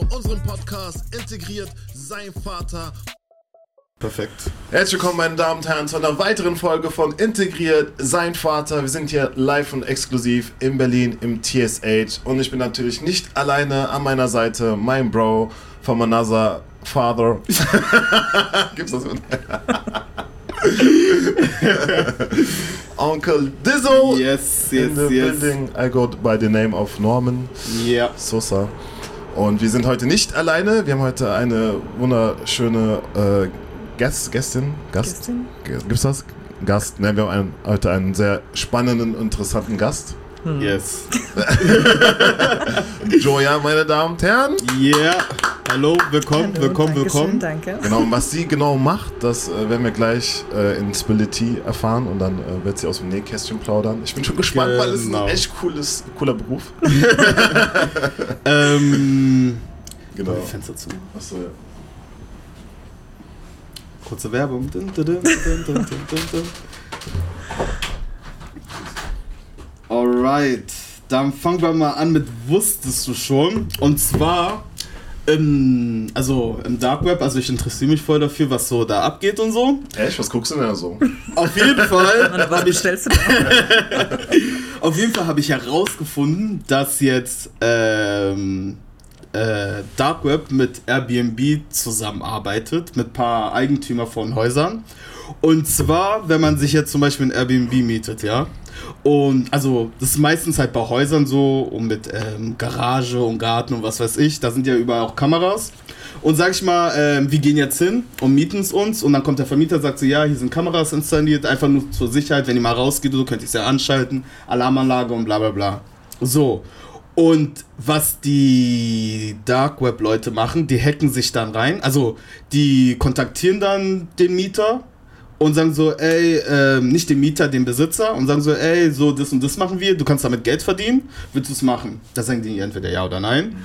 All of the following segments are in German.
zu unserem Podcast Integriert sein Vater. Perfekt. Herzlich willkommen, meine Damen und Herren, zu einer weiteren Folge von Integriert sein Vater. Wir sind hier live und exklusiv in Berlin im TSH und ich bin natürlich nicht alleine an meiner Seite, mein Bro from another father. Gibt's das? Onkel Dizzo Yes, in yes, the yes. building. I go by the name of Norman. Ja. Sosa. Und wir sind heute nicht alleine. Wir haben heute eine wunderschöne äh, Gast, Gästin. Gast? Gästin? Gibt's das? Gast. Ne, wir haben einen, heute einen sehr spannenden, interessanten Gast. Yes. Joya, meine Damen und Herren. Yeah. Hallo, willkommen, Hallo, willkommen, willkommen. Danke. Genau, und was sie genau macht, das äh, werden wir gleich äh, in Spility erfahren und dann äh, wird sie aus dem Nähkästchen plaudern. Ich bin schon gespannt, weil es ist Genau. ein echt cooles, cooler Beruf. Ähm. Genau. Die Fenster zu. Achso, ja. Kurze Werbung. Dun, dun, dun, dun, dun, dun, dun, dun. Alright. Dann fangen wir mal an mit Wusstest du schon? Und zwar. Im, also im Dark Web, also ich interessiere mich voll dafür, was so da abgeht und so. Echt? Was guckst du denn da so? Auf jeden Fall was bestellst du da? Auf jeden Fall habe ich herausgefunden, dass jetzt ähm, äh, Dark Web mit Airbnb zusammenarbeitet, mit ein paar Eigentümer von Häusern. Und zwar, wenn man sich jetzt zum Beispiel ein Airbnb mietet, ja. Und also, das ist meistens halt bei Häusern so und mit ähm, Garage und Garten und was weiß ich. Da sind ja überall auch Kameras. Und sag ich mal, ähm, wir gehen jetzt hin und mieten es uns. Und dann kommt der Vermieter sagt so, ja, hier sind Kameras installiert, einfach nur zur Sicherheit, wenn ihr mal rausgeht, so könnt ihr es ja anschalten, Alarmanlage und bla bla bla. So. Und was die Dark Web Leute machen, die hacken sich dann rein. Also, die kontaktieren dann den Mieter und sagen so, ey, ähm, nicht den Mieter, den Besitzer und sagen so, ey, so das und das machen wir, du kannst damit Geld verdienen, willst du es machen? Da sagen die entweder ja oder nein.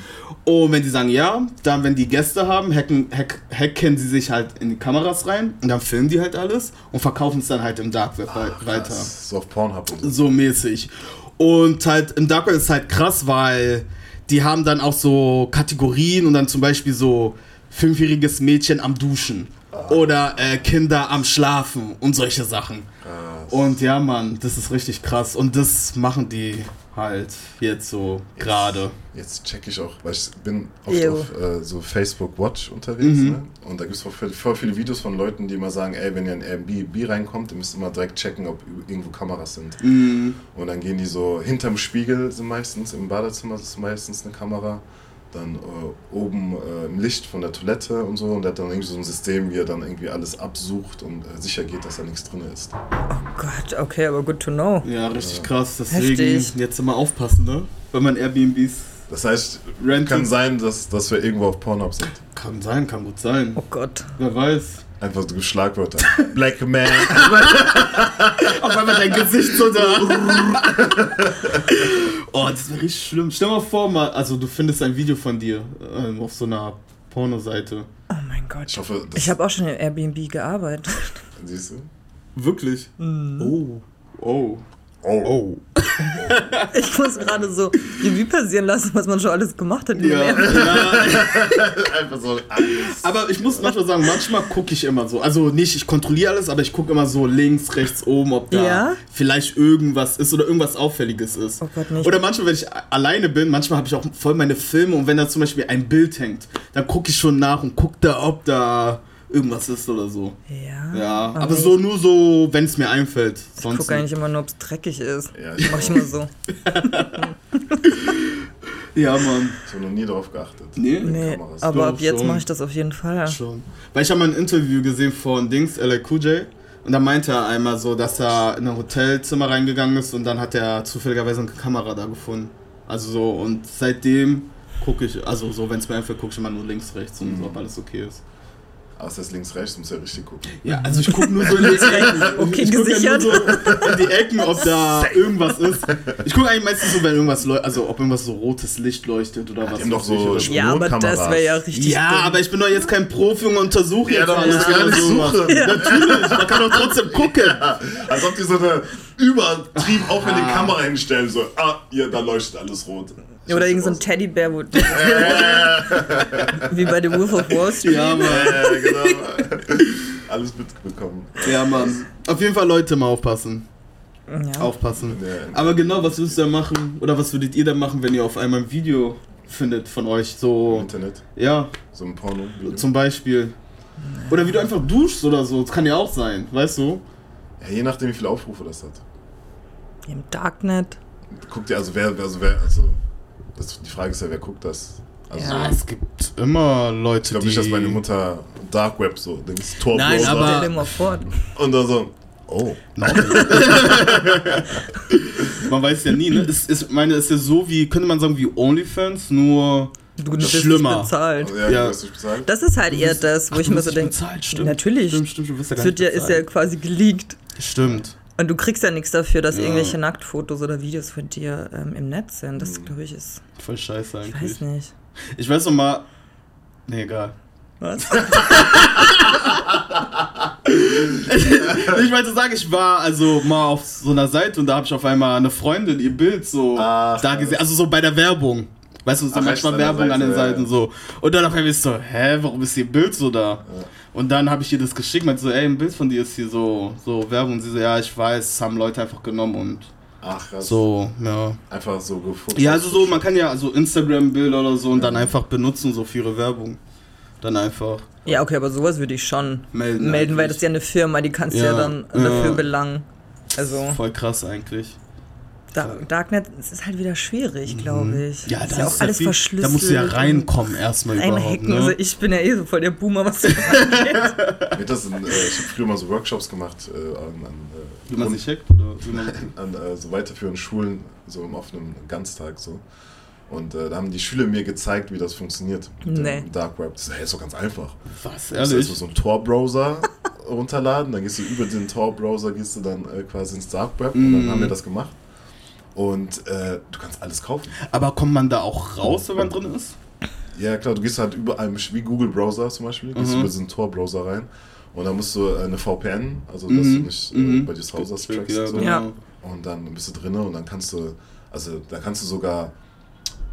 Und wenn die sagen ja, dann wenn die Gäste haben, hacken, hack, hacken sie sich halt in die Kameras rein und dann filmen die halt alles und verkaufen es dann halt im Dark Web wei- weiter. So auf Pornhub so. So mäßig. Und halt im Dark Web ist halt krass, weil die haben dann auch so Kategorien und dann zum Beispiel so fünfjähriges Mädchen am Duschen oder äh, Kinder am Schlafen und solche Sachen. Krass. Und ja, Mann, das ist richtig krass. Und das machen die halt jetzt so gerade. Jetzt check ich auch, weil ich bin oft Jo. auf äh, so Facebook Watch unterwegs, Mhm. ne? Und da gibt es voll, voll viele Videos von Leuten, die immer sagen, ey, wenn ihr in Airbnb reinkommt, ihr müsst immer direkt checken, ob irgendwo Kameras sind. Mhm. Und dann gehen die so hinterm Spiegel, sind meistens, im Badezimmer ist meistens eine Kamera. Dann äh, oben äh, im Licht von der Toilette und so. Und der hat dann irgendwie so ein System, wie er dann irgendwie alles absucht und äh, sicher geht, dass da nichts drin ist. Oh Gott, okay, aber good to know. Ja, richtig krass. Deswegen Heftig. jetzt immer aufpassen, ne? Wenn man Airbnbs Das heißt, rentet. kann sein, dass, dass wir irgendwo auf Pornhub sind. Kann sein, kann gut sein. Oh Gott. Wer weiß. Einfach so Schlagwörter. Black Man. Auf einmal dein Gesicht so da. oh, das wäre richtig schlimm. Stell mal vor, mal, also du findest ein Video von dir ähm, auf so einer Pornoseite. Oh mein Gott. Ich hoffe, das Ich habe auch schon in Airbnb gearbeitet. Siehst du? Wirklich? Oh. Oh. Oh. Ich muss gerade so Revue passieren lassen, was man schon alles gemacht hat. Ja, ja. Einfach so alles. Aber ich muss manchmal sagen, manchmal gucke ich immer so. Also nicht, ich kontrolliere alles, aber ich gucke immer so links, rechts, oben, ob da Ja? vielleicht irgendwas ist oder irgendwas Auffälliges ist. Oh Gott, nicht. Oder manchmal, wenn ich alleine bin, manchmal habe ich auch voll meine Filme und wenn da zum Beispiel ein Bild hängt, dann gucke ich schon nach und gucke da, ob da irgendwas ist oder so. Ja. Ja, aber nee. so nur so, wenn es mir einfällt. Ich Sonst gucke eigentlich immer nur, ob es dreckig ist. Ja, ich Mach ich immer so. Ja, Mann. Ich habe noch nie darauf geachtet. Nee? Nee, aber Doch, ab jetzt mache ich das auf jeden Fall. Schon. Weil ich habe mal ein Interview gesehen von Dings, LA J. Und da meinte er einmal so, dass er in ein Hotelzimmer reingegangen ist und dann hat er zufälligerweise eine Kamera da gefunden. Also so, und seitdem gucke ich, also so, wenn es mir einfällt, gucke ich immer nur links, rechts und so, ob alles okay ist. Außer das links, rechts, muss ja richtig gucken. Ja, also ich gucke nur so in die Ecken. Okay, ich guck ja nur gesichert. so in die Ecken, ob da irgendwas ist. Ich gucke eigentlich meistens so, wenn irgendwas leuchtet, also ob irgendwas so rotes Licht leuchtet oder was. haben doch so Ja, aber das wäre ja richtig. Ja, dumm. aber ich bin doch jetzt kein Profi und untersuche Ja, jetzt da alles oder nicht suchen. Natürlich, man kann doch trotzdem gucken. Als ob die so eine, übertrieben aufwendige Kamera hinstellen, so, ah, hier, da leuchtet alles rot. Oder irgend so ein Teddybär, wo wie bei The Wolf of Wall Street. Ja, Mann. Ja, genau. Alles mitbekommen. Ja, Mann. Auf jeden Fall Leute mal aufpassen. Ja. Aufpassen. Ja. Aber genau, was würdest du da machen? Oder was würdet ihr da machen, wenn ihr auf einmal ein Video findet von euch? Im So, Internet, ja, so ein Porno. zum Beispiel. Oder wie du einfach duschst oder so. Das kann ja auch sein, weißt du? Ja, je nachdem, wie viele Aufrufe das hat. Im Darknet. Guckt ihr, also wer, also wer, also, das, die Frage ist ja, wer guckt das? Also, Ja. es gibt immer Leute, ich glaube die... nicht, dass meine Mutter Dark Web so, Dings, Tor Nein, Browser aber- Stell dir mal vor. und dann so, oh. Man weiß ja nie, ne? Es ist, meine, es ist ja so wie, könnte man sagen, wie OnlyFans, nur Du wirst schlimmer. nicht bezahlt. Ja, Ja. du wirst nicht bezahlt. Das ist halt eher das, wo Ach, ich mir so denke. bezahlt, stimmt. Natürlich. Stimmt, stimmt, du wirst ja gar nicht ja, ist ja bezahlt. quasi geleakt. Stimmt. Und du kriegst ja nichts dafür, dass Ja. irgendwelche Nacktfotos oder Videos von dir ähm, im Netz sind. Das, glaube ich, ist. Voll scheiße Ich eigentlich. weiß nicht. Ich weiß noch mal. Nee, egal. Was? Ich wollte sagen, ich war also mal auf so einer Seite und da habe ich auf einmal eine Freundin ihr Bild so Ach, da gesehen, also so bei der Werbung. Weißt du, so Ach, manchmal Werbung an den Seite, ja, Seiten ja. so. Und dann auf einmal ist so, hä, warum ist ihr Bild so da? Und dann habe ich ihr das geschickt, meinte so, ey, ein Bild von dir ist hier so, so Werbung. Und sie so, ja, ich weiß, das haben Leute einfach genommen und Ach, krass. so, ja. Einfach so gefunden. Ja, also so, man kann ja so Instagram-Bilder oder so und dann einfach benutzen, so für ihre Werbung. Dann einfach Ja, okay, aber sowas würde ich schon melden. melden, weil das ist ja eine Firma, die kannst du ja, Ja, dann ja. dafür belangen. Also, Voll krass eigentlich. Da, Darknet es ist halt wieder schwierig, glaube ich. Mhm. Ja, ist da ja ist auch alles viel- verschlüsselt. Da musst du ja reinkommen erstmal überhaupt. Also ne? ich bin ja eh so voll der Boomer, was das angeht. Das in, äh, ich habe früher mal so Workshops gemacht äh, an, an, äh, Wie man sich hackt oder wie man an äh, so weiterführenden Schulen, so im offenen Ganztag so. Und äh, da haben die Schüler mir gezeigt, wie das funktioniert mit Nee. dem Dark Web. Das ist, hey, ist doch ganz einfach. Was, Du musst ehrlich? erstmal so einen Tor-Browser runterladen, dann gehst du über den Tor-Browser, gehst du dann äh, quasi ins Dark Web und dann Mm. haben wir das gemacht. Und äh, du kannst alles kaufen. Aber kommt man da auch raus, wenn man drin ist? Ja, klar, du gehst halt überall, wie Google Browser zum Beispiel, gehst Mhm. über diesen Tor-Browser rein und dann musst du äh, eine VPN, also dass Mhm. du nicht äh, Mhm. bei dir zu Hause das trackst ja, und so. genau. Ja. Und dann bist du drinne und dann kannst du, also da kannst du sogar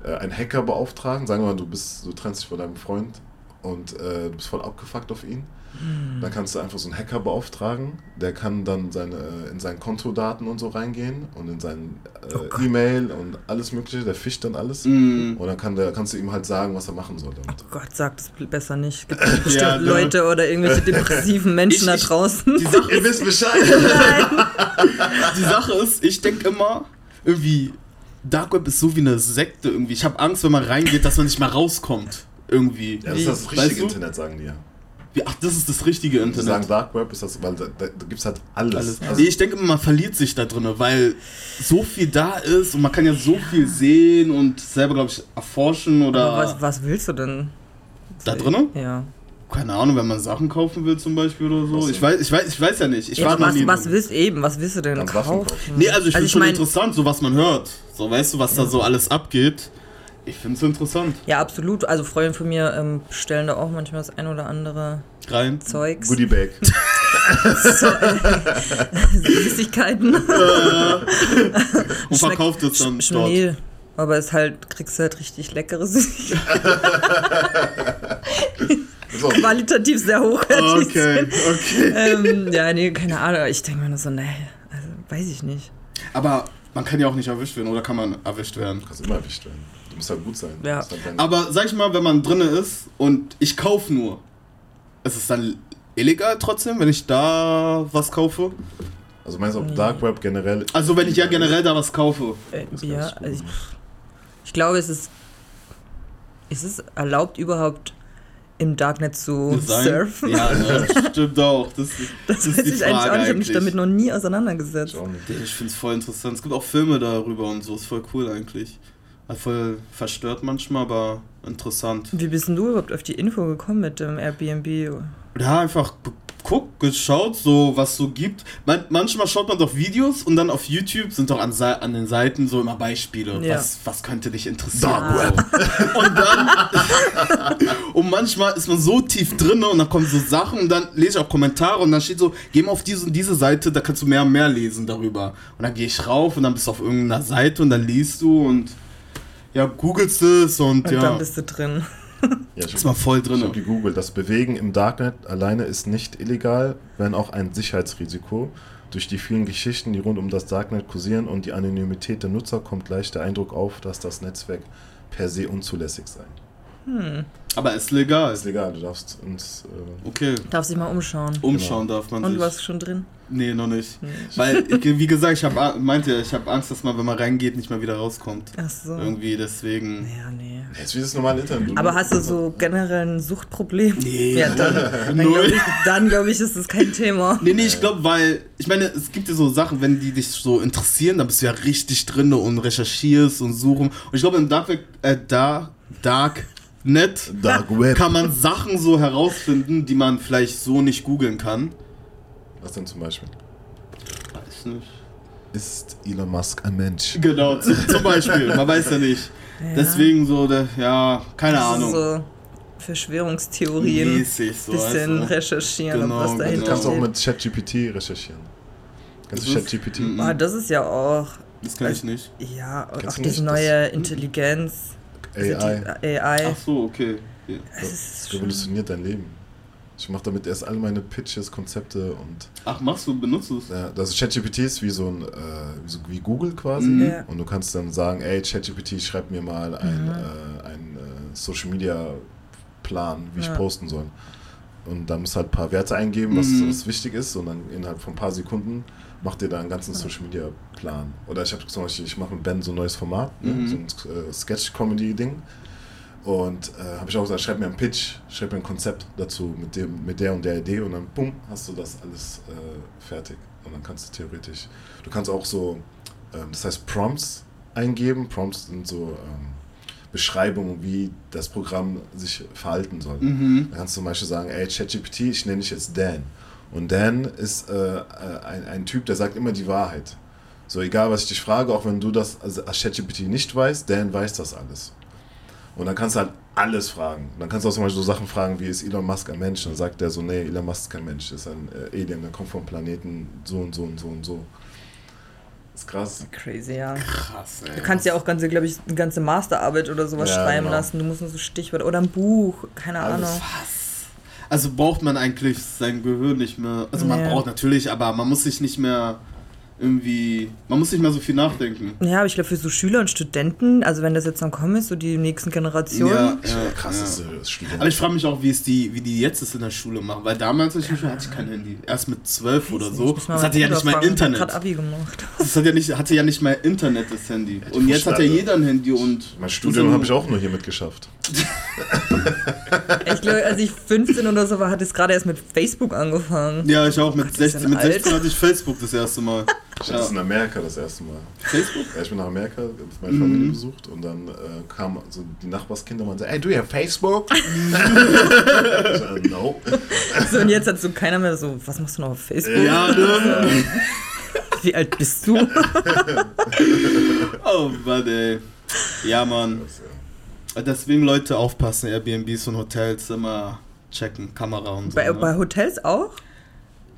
äh, einen Hacker beauftragen. Sagen wir mal, du bist, du trennst dich von deinem Freund und äh, du bist voll abgefuckt auf ihn. Dann kannst du einfach so einen Hacker beauftragen, der kann dann seine, in seinen Kontodaten und so reingehen und in sein äh, Oh. E-Mail und alles mögliche, der fischt dann alles. Mm. Und dann kann der, kannst du ihm halt sagen, was er machen soll damit. Oh Gott, sag das besser nicht. Es gibt bestimmt Ja, ne? Leute oder irgendwelche depressiven Menschen Ich- da ich- draußen. Die Sache, Ihr wisst Bescheid! die Sache ist, ich denke immer, irgendwie, Dark Web ist so wie eine Sekte irgendwie. Ich habe Angst, wenn man reingeht, dass man nicht mal rauskommt. Irgendwie. Ja, das ist das Weißt richtige du? Internet, sagen die ja. Ach, das ist das richtige Wenn sie sagen Internet. Dark Web, ist das, weil da, da, da gibt es halt alles. Alles. Also, Nee, ich denke immer, man verliert sich da drin, weil so viel da ist und man kann ja so viel sehen und selber, glaube ich, erforschen oder. Aber was, was willst du denn? Da drinnen? Ja. Keine Ahnung, wenn man Sachen kaufen will zum Beispiel oder so. Ich weiß, ich weiß, ich weiß ja nicht. Ich ja war noch was, nie was drin. willst eben? Was willst du denn kaufen? kaufen. Nee, also ich finde ich schon mein- interessant, so was man hört. So, weißt du, was da so alles abgeht. Ich finde es interessant. Ja, absolut. Also Freunde von mir ähm, bestellen da auch manchmal das ein oder andere Rein. Zeugs. Goodie Bag. So, Süßigkeiten. Und verkauft es dann Sch- dort. Aber es halt, kriegst du halt richtig leckere Süßigkeiten. So, Qualitativ sehr hochwertig Okay, sind. okay. Ähm, ja, nee, keine Ahnung. Ich denke mir nur so, nee, also weiß ich nicht. Aber man kann ja auch nicht erwischt werden, oder kann man erwischt werden? du kannst immer erwischt werden. Du musst halt gut sein. Ja. Das halt Aber sag ich mal, wenn man drinne ist und ich kaufe nur, ist es dann illegal trotzdem, wenn ich da was kaufe? also meinst du auf Dark Web generell? Also wenn ich ja generell da was kaufe. Äh, Das ja, also ich, ich glaube, es ist, ist es erlaubt überhaupt im Darknet zu Sein? surfen? Ja, ne, stimmt auch. Das, das das ist weiß die ich eigentlich auch nicht. Ich habe mich damit noch nie auseinandergesetzt. Ich. Ich finde es voll interessant. Es gibt auch Filme darüber und so. Ist voll cool eigentlich. Halt voll verstört manchmal, aber interessant. Wie bist denn du überhaupt auf die Info gekommen mit dem Airbnb? Ja, einfach geguckt geschaut, so was so gibt. Man, manchmal schaut man doch Videos und dann auf YouTube sind doch an, an den Seiten so immer Beispiele. Ja. Was, was könnte dich interessieren? So. Und dann. und manchmal ist man so tief drin und dann kommen so Sachen und dann lese ich auch Kommentare und dann steht so, geh mal auf diese und diese Seite, da kannst du mehr und mehr lesen darüber. Und dann gehe ich rauf und dann bist du auf irgendeiner Seite und dann liest du und ja, googelst es und, Und ja, dann bist du drin. Ja, ich ist man voll Ich drin. habe gegoogelt. Das Bewegen im Darknet alleine ist nicht illegal, wenn auch ein Sicherheitsrisiko. Durch die vielen Geschichten, die rund um das Darknet kursieren und die Anonymität der Nutzer kommt leicht der Eindruck auf, dass das Netzwerk per se unzulässig sei. Aber ist legal. Ist legal, du darfst uns. Äh, Okay, Darf sich mal umschauen. umschauen darf man Und sich. was ist schon drin? Nee, noch nicht. Nee. Weil, wie gesagt, ich habe meinte, ich habe Angst, dass man, wenn man reingeht, nicht mehr wieder rauskommt. Ach so. Irgendwie, deswegen. Ja, nee. jetzt wie das normale Internet. Aber hast du so generell ein Suchtproblem? Nee. Ja, dann, dann Null. glaube ich, dann glaub ich, ist das kein Thema. Nee, nee, ich glaube, weil, ich meine, es gibt ja so Sachen, wenn die dich so interessieren, dann bist du ja richtig drin und recherchierst und suchen. Und ich glaube, im Dark, äh, da, Darknet Dark Web. kann man Sachen so herausfinden, die man vielleicht so nicht googeln kann. Was denn zum Beispiel? Weiß nicht. Ist Elon Musk ein Mensch? Genau, zum, Beispiel, man weiß ja nicht. Ja. Deswegen so, der, ja, keine Das ist Ahnung. So Verschwörungstheorien. Mäßig so. bisschen du? recherchieren, Genau, ob was genau. Du dahinter kannst auch mit ChatGPT recherchieren. Kennst du Das ist- ChatGPT? Mhm. Ah, das ist ja auch, Das kann ich nicht. ja, Kennst auch diese nicht? neue Intelligenz. Also AI. Die AI. Ach so, okay. Schon, Revolutioniert dein Leben. Ich mache damit erst all meine Pitches, Konzepte und Ach, machst du, benutzt du es? Ja, das ChatGPT ist wie so ein, äh, wie, so, wie Google quasi. Mhm. Und du kannst dann sagen, ey, ChatGPT, schreib mir mal ein, Mhm. äh, ein äh, Social Media Plan, wie ich Ja. posten soll. Und dann musst du halt ein paar Werte eingeben, was, Mhm. was wichtig ist. Und dann innerhalb von ein paar Sekunden macht dir da einen ganzen Social Media Plan. Oder ich habe zum Beispiel, ich mache mit Ben so ein neues Format, Mhm. ne? so ein äh, Sketch-Comedy-Ding. Und äh, habe ich auch gesagt, schreib mir einen Pitch, schreib mir ein Konzept dazu mit, dem, mit der und der Idee und dann bumm, hast du das alles äh, fertig. Und dann kannst du theoretisch, du kannst auch so, ähm, das heißt Prompts eingeben. Prompts sind so ähm, Beschreibungen, wie das Programm sich verhalten soll. Mhm. Da kannst du zum Beispiel sagen, ey, ChatGPT, ich nenne dich jetzt Dan. Und Dan ist äh, äh, ein, ein Typ, der sagt immer die Wahrheit. So, egal was ich dich frage, auch wenn du das als ChatGPT nicht weißt, Dan weiß das alles. Und dann kannst du halt alles fragen. Dann kannst du auch zum Beispiel so Sachen fragen, wie ist Elon Musk ein Mensch? Dann sagt der so, nee, Elon Musk ist kein Mensch, ist ein äh, Alien, der kommt vom Planeten so und so und so und so. ist krass. Crazy, ja. Krass, ey. Du kannst ja auch ganze, glaube ich, eine ganze Masterarbeit oder sowas Ja, schreiben genau. lassen. Du musst nur so Stichwörter oder ein Buch, keine Alles. Ahnung. Was? Also braucht man eigentlich sein Gehirn nicht mehr. Also man Nee. braucht natürlich, aber man muss sich nicht mehr irgendwie. Man muss nicht mehr so viel nachdenken. Ja, aber ich glaube, für so Schüler und Studenten, also wenn das jetzt dann kommen ist, so die nächsten Generationen, Ja, krass ja. ist äh, Student. Aber ich frage mich auch, wie es die, wie die jetzt es in der Schule machen, weil damals als ich Schule hatte ich kein Handy. Erst mit zwölf oder so. Ich muss mal Das hatte ja nicht mal hat Internet. gerade Abi gemacht. Das hat ja nicht, hatte ja nicht mal Internet, das Handy. Und jetzt hat ja jeder ein Handy und. mein Studium habe ich auch nur hier mitgeschafft. Ich glaube, als ich 15 oder so war, hat es gerade erst mit Facebook angefangen. Ja, ich auch. Mit, sind 16, mit alt. 16 hatte ich Facebook das erste Mal. Ich hatte es in Amerika das erste Mal. Facebook? Ja, ich bin nach Amerika, hab meine Mhm. Familie besucht und dann äh, kamen so die Nachbarskinder und meinten, ey, do you have Facebook? ich so, no. So, und jetzt hat so keiner mehr so, was machst du noch auf Facebook? Ja, ne? Wie alt bist du? Oh, Mann, ey. Ja, Mann. Deswegen Leute aufpassen, Airbnbs und Hotels immer checken, Kamera und so. Bei, ne? bei Hotels auch?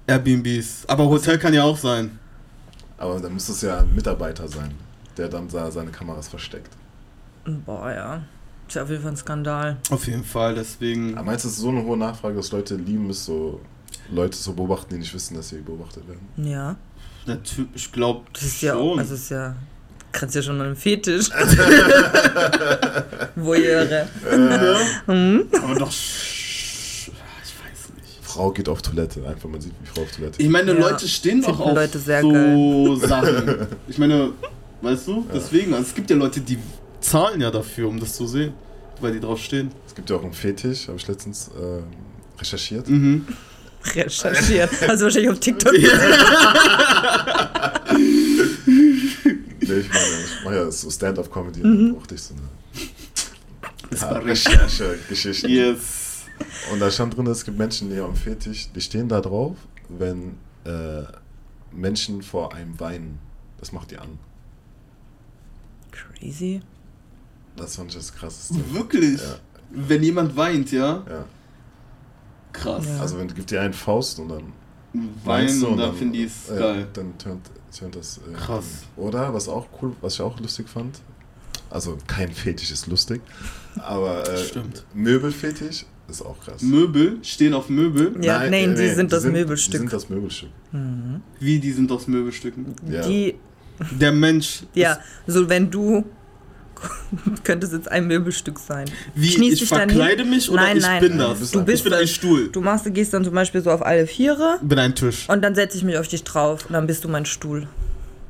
Airbnbs. Aber Hotel kann ja auch sein. Aber dann muss es ja ein Mitarbeiter sein, der dann da seine Kameras versteckt. Boah, ja. Ist ja auf jeden Fall ein Skandal. Auf jeden Fall, deswegen. Aber meinst du, es ist so eine hohe Nachfrage, dass Leute lieben es, so Leute zu beobachten, die nicht wissen, dass sie beobachtet werden? Ja. Natürlich, ich glaube Das ist ja, schon. also ist ja, kannst ja schon an einem Fetisch. Voyeure. Hm? aber doch. Ich weiß nicht. Frau geht auf Toilette, einfach man sieht, wie Frau auf Toilette Ich meine, Ja. Leute stehen doch auf Leute sehr so Sachen. Ich meine, weißt du, deswegen, also es gibt ja Leute, die zahlen ja dafür, um das zu sehen, weil die drauf stehen. Es gibt ja auch einen Fetisch, habe ich letztens ähm, recherchiert. Mhm. Recherchiert. Also wahrscheinlich auf TikTok. Nee, ich meine, ich mache ja so Stand-up-Comedy und dann brauchte ich so eine. Recherche-Geschichte. Yes. Und da stand drin, es gibt Menschen, die haben Fetisch, die stehen da drauf, wenn äh, Menschen vor einem weinen. Das macht die an. Crazy. Das fand ich das krasseste. Wirklich? Ja. Wenn jemand weint, ja? Ja. Krass. Ja. Also wenn gibt dir einen Faust und dann Weinen weinst du und dann finde ich es ja, geil. Dann tönt, tönt das. Äh, Krass. Oder was auch cool, was ich auch lustig fand. Also kein Fetisch ist lustig, aber äh. Möbelfetisch ist auch krass. Möbel stehen auf Möbel. Ja, nein, äh, die sind das Die Möbelstück. sind das Möbelstück. Wie die sind aus Möbelstücken. Ja. Die, Der Mensch. ja, so wenn du könntest jetzt ein Möbelstück sein. Wie, Kniest ich verkleide mich oder Nein, ich nein. bin das? du bist ich bin ein. Stuhl. Du machst, du gehst dann zum Beispiel so auf alle Viere bin ein Tisch. und dann setze ich mich auf dich drauf und dann bist du mein Stuhl.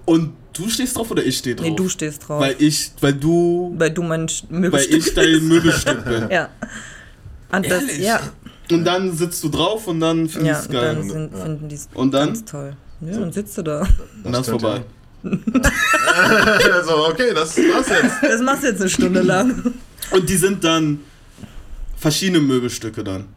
Und du stehst drauf oder ich stehe drauf? Nee, du stehst drauf. Weil ich, weil du, weil du mein Sch- weil Möbelstück ich dein Möbelstück bin. Ja. Und das, Ehrlich? ja, Und dann sitzt du drauf und dann finde ja, ich es und geil. dann sind, Ja. finden die es Und dann? ganz toll. Ja, dann sitzt du da. und dann ist vorbei. Also, okay, das war's jetzt. Das machst du jetzt eine Stunde lang. Und die sind dann verschiedene Möbelstücke dann.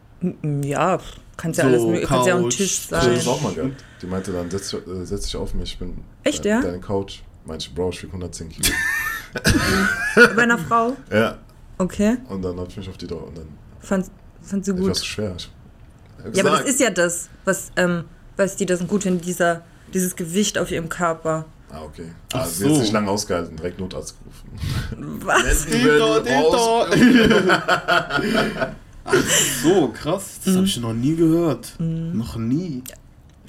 Ja, kannst ja So, alles mögliche. Kannst ja auch ein. Tisch Ich sein. das auch mal gehabt. Die meinte dann, setz, dich- äh, setz dich auf mich, ich bin Echt, dein, ja? deine Couch. Meinte ich, Bro, ich wiege 110 Kilo. Bei einer Frau? ja, Okay. und dann hab ich mich auf die drauf und dann, Fand, fand sie ich war gut. so schwer. Ich, Ja, aber das ist ja das, was, ähm, was die das gut finden, dieser, dieses Gewicht auf ihrem Körper. Ah, okay. Ach sie hat so. sich lange ausgehalten, direkt Notarzt gerufen. Was? Raus- Ach so, krass. Das habe ich noch nie gehört. Mhm. Noch nie.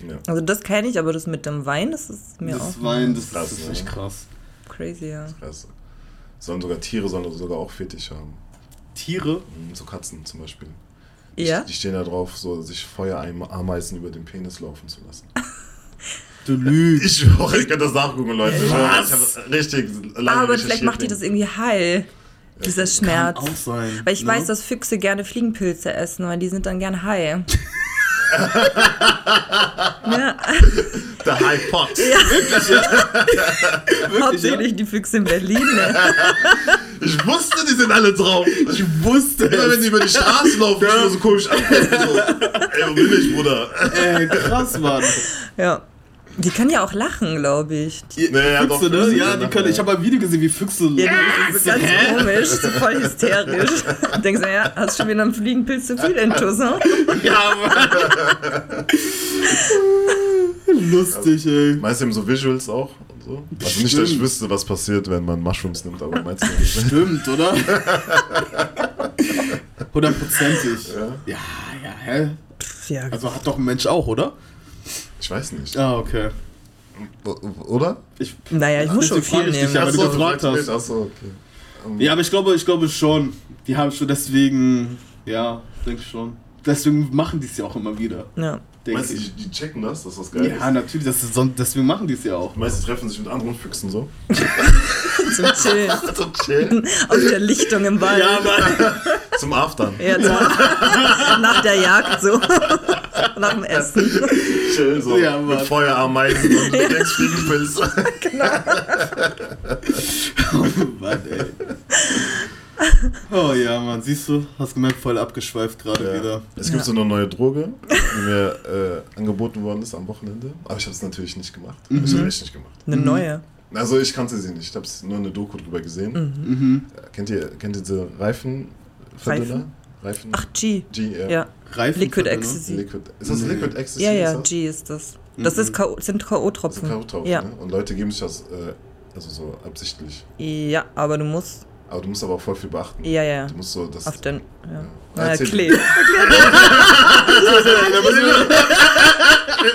Ja. Also das kenne ich, aber das mit dem Wein, das ist mir auch Das Wein, das, Krass, das ist ne? echt krass. crazy, ja. Krass. Sollen sogar Tiere sollen sogar auch Fetisch haben. Tiere? Mhm, So Katzen zum Beispiel. Ja? Die stehen da drauf, so sich Feuerameisen über den Penis laufen zu lassen. Du lügst. Ich schwöre, ich kann das nachgucken, Leute. Was? Ich richtig lange Aber vielleicht macht die das irgendwie heil, dieser Schmerz. Kann auch sein. Weil ich ne? weiß, dass Füchse gerne Fliegenpilze essen, weil die sind dann gerne high. ja, Der High Pot. hauptsächlich die Füchse in Berlin. Ne? Ich wusste, die sind alle drauf. Ich wusste Immer wenn die über die Straße laufen, nur so komisch angucken. So. Ey, wo bin ich, Bruder? Ey, krass, Mann. Ja. Die können ja auch lachen, glaube ich. Die Nee, ja, doch, Füchse, ne? Füchse Ja, die können. lachen, Ich habe ein Video gesehen, wie Füchse. Ja, das ist ganz Hä? komisch, so voll hysterisch. Denkst du, ja, hast schon wieder einen Fliegenpilz zu viel in Tusse? Ja, Mann. Lustig, ey. Meinst du eben so Visuals auch? Und so? Also nicht, dass ich Stimmt. wüsste, was passiert, wenn man Mushrooms nimmt, aber meinst du nicht? Stimmt, oder? Hundertprozentig. Ja? Ja, ja, hä? Ja, Also hat doch ein Mensch auch, oder? Ich weiß nicht. Ah, okay. Oder? Ich, naja, ich muss schon viel ich dich nehmen. ja, weil du Achso, gefragt hast. mich. Achso, okay. Ja, aber ich glaube, ich glaube schon. Die haben schon deswegen, ja, denke ich schon. Deswegen machen die es ja auch immer wieder, Ja. Denke Meinst du, die, die checken das, dass das geil Ja, ist? natürlich, das ist son deswegen machen die es ja auch. Meinst du, die treffen sich mit anderen Füchsen so? Zum Chillen. Zum Chillen? Auf der Lichtung im Wald. Ja, Mann. Zum Aftern. Ja, so. Nach der Jagd so. Nach dem Essen. Chillen so. Ja, Mann. mit Feuerameisen und ja. Fliegenpilz. Oh Mann, ey. Oh ja, Mann, siehst du, hast gemerkt, voll abgeschweift gerade Ja. wieder. Es gibt Ja. so eine neue Droge, die mir äh, angeboten worden ist am Wochenende. Aber ich habe es natürlich nicht gemacht. Mhm. Ich habe echt nicht gemacht. Eine neue. Also ich kannte sie nicht. Ich habe nur eine Doku drüber gesehen. Mhm. Äh, Kennt ihr, kennt ihr diese Reifen? Verdünner? Reifen? Ach, G. G, ja. Ja. Reifen Liquid? Ecstasy. Liquid. Ist das Nee. Liquid Ecstasy? Ja, ja, Ist das? G ist das. Das Mhm. ist K sind Das K.O.-Tropfen. Kautopf, Ja. ne? Und Leute geben sich das äh, also so absichtlich. Ja, aber du musst. Aber du musst aber auch voll viel beachten. Ja, ja. Du musst so das. Auf den. Ja. Na. Klee.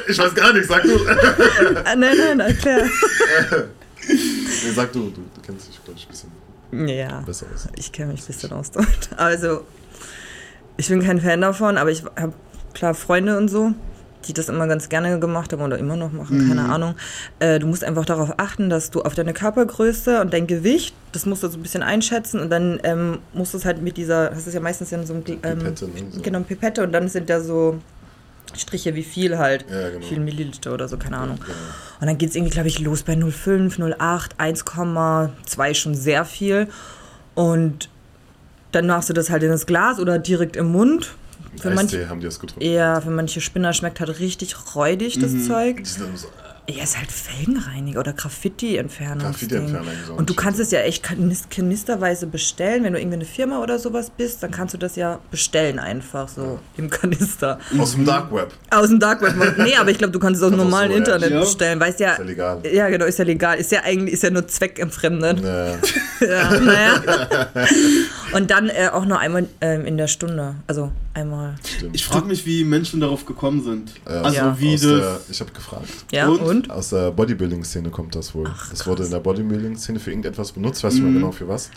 ich weiß gar nicht, sag du. Ah, nein, nein, erklär. nee, sag du, du, du kennst dich, glaube ich, ein bisschen Ja. besser aus. Ich kenne mich ein bisschen aus dort. Also, ich bin kein Fan davon, aber ich habe klar Freunde und so, die das immer ganz gerne gemacht haben oder immer noch machen, keine Ahnung. Äh, du musst einfach darauf achten, dass du auf deine Körpergröße und dein Gewicht, das musst du so ein bisschen einschätzen und dann ähm, musst du es halt mit dieser, das ist ja meistens in so einem ähm, Pipette, ne? So. Genau, Pipette und dann sind da so Striche, wie viel halt. Ja, genau. Wie viel Milliliter oder so, keine Ahnung. Genau. Und dann geht es irgendwie, glaube ich, los bei 0,5, 0,8, 1,2 schon sehr viel. Und dann machst du das halt in das Glas oder direkt im Mund. Für Eistee manche, haben die das getrunken. ja, für manche Spinner schmeckt halt richtig räudig, das Zeug. Die sind so, Ja, ist halt Felgenreiniger oder Graffiti-Entfernung. Graffiti-Entferner, so Und du kannst es ja echt kanis- kanisterweise bestellen. Wenn du irgendwie eine Firma oder sowas bist, dann kannst du das ja bestellen einfach so im Kanister. aus dem Dark Web. Aus dem Dark Web. Nee, aber ich glaube, du kannst es aus dem so, normalen ja. Internet Ja. bestellen. Weißt ja, Ist ja legal. ja, genau, ist ja legal. Ist ja eigentlich, ist ja nur zweckentfremdet. Nee, Ja, naja. Und dann äh, auch nur einmal ähm, in der Stunde. Also einmal. stimmt. Ich frage mich, wie Menschen darauf gekommen sind. Ja. Also Ja. wie aus das. der, ich habe gefragt. Ja, Und? und? Aus der Bodybuilding-Szene kommt das wohl. Ach, das wurde in der Bodybuilding-Szene für irgendetwas benutzt, weiß ich Mhm. mal genau für was.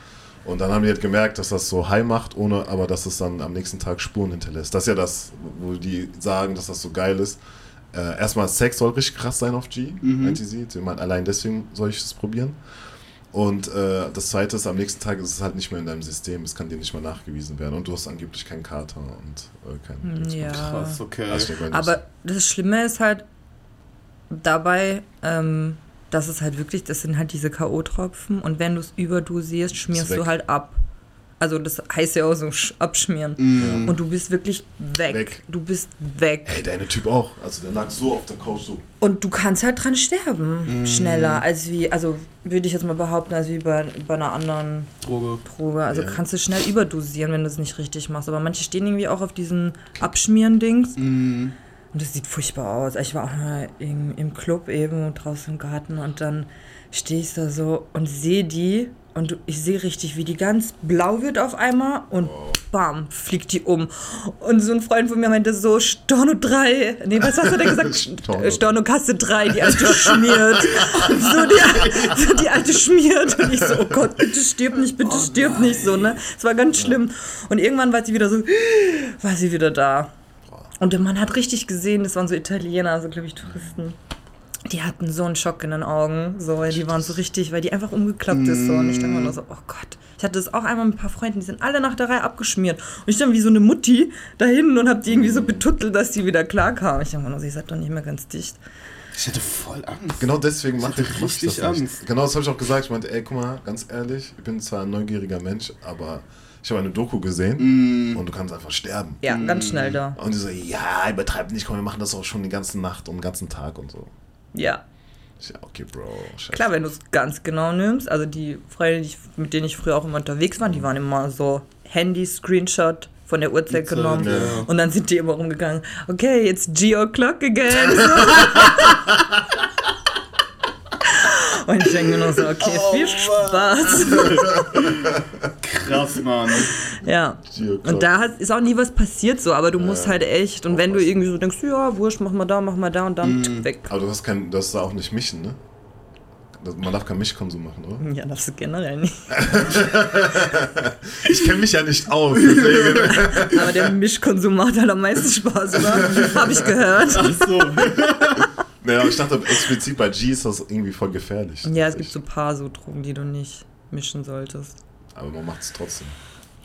Und dann haben die halt gemerkt, dass das so high macht, ohne aber dass es dann am nächsten Tag Spuren hinterlässt. Das ist ja das, wo die sagen, dass das so geil ist. Äh, erstmal, Sex soll richtig krass sein auf G, Mhm. meinte sie. Sie meint, allein deswegen soll ich es probieren. Und äh, das zweite ist, am nächsten Tag ist es halt nicht mehr in deinem System, es kann dir nicht mehr nachgewiesen werden. Und du hast angeblich keinen Kater und äh, kein. Ja. Krass, okay. Also, ich Aber das Schlimme ist halt dabei, ähm, dass es halt wirklich, das sind halt diese K.O.-Tropfen und wenn du es überdosierst, schmierst du halt ab. Also das heißt ja auch so sch- abschmieren. Mhm. Und du bist wirklich weg. Weg. Du bist weg. Ey, deine Typ auch. Also der lag so auf der Couch so. Und du kannst halt dran sterben. Mhm. Schneller als wie, also würde ich jetzt mal behaupten, als wie bei, bei einer anderen Droge. Droge. Also Ja. kannst du schnell überdosieren, wenn du es nicht richtig machst. Aber manche stehen irgendwie auch auf diesen Abschmieren-Dings. Mhm. Und das sieht furchtbar aus. Ich war auch mal im, im Club eben draußen im Garten und dann stehe ich da so und sehe die und ich sehe richtig, wie die ganz blau wird auf einmal und bam, fliegt die um. Und so ein Freund von mir meinte so, Storno 3. Nee, was hast du denn gesagt? Storno. Storno, Kasse 3, die alte schmiert. so, die, so die alte schmiert. Und ich so, oh Gott, bitte stirb nicht, bitte stirb nicht. So, ne? Es war ganz schlimm. Und irgendwann war sie wieder so, war sie wieder da. Und der Mann hat richtig gesehen, das waren so Italiener, also glaube ich Touristen. Die hatten so einen Schock in den Augen, so, weil die waren so richtig, weil die einfach umgeklappt ist. So. Und ich dachte mir nur so, oh Gott. Ich hatte das auch einmal mit ein paar Freunden, die sind alle nach der Reihe abgeschmiert. Und ich dann wie so eine Mutti da hinten und hab die irgendwie so betuttelt, dass die wieder klar kam. Ich dachte mir nur, sie seid doch nicht mehr ganz dicht. Ich hätte voll Angst. Genau deswegen mache hatte ich, richtig nicht. Angst. Genau das habe ich auch gesagt. Ich meinte, ey, guck mal, ganz ehrlich, ich bin zwar ein neugieriger Mensch, aber ich habe eine Doku gesehen Mhm. und du kannst einfach sterben. Ja, ganz schnell da. Und die so, ja, übertreib nicht, komm, wir machen das auch schon die ganze Nacht und den ganzen Tag und so. Ja. Ich, ja, okay, Bro, scheiße. Klar, wenn du es ganz genau nimmst, also die Freunde, die ich, mit denen ich früher auch immer unterwegs war, die waren immer so Handy-Screenshot von der Uhrzeit genommen ja. und dann sind die immer rumgegangen, okay, jetzt G-O'Clock again. Und ich denke mir nur so, okay, Oh, viel. Spaß. Krass, Mann. ja. Und da ist auch nie was passiert so, aber du musst halt echt, und wenn du irgendwie so denkst, ja, wurscht, mach mal da, mach mal da und dann tsch, weg. Aber du hast kein, du hast da auch nicht mischen, ne? Das- Man darf kein Mischkonsum machen, oder? Ja, das ist generell nicht. Ich kenne mich ja nicht aus, deswegen. Aber der Mischkonsum macht halt am meisten Spaß, oder? Hab ich gehört. Ach so. Naja, aber ich dachte, explizit bei G ist das irgendwie voll gefährlich. Ja, es gibt so ein paar so Drogen, die du nicht mischen solltest. Aber man macht es trotzdem.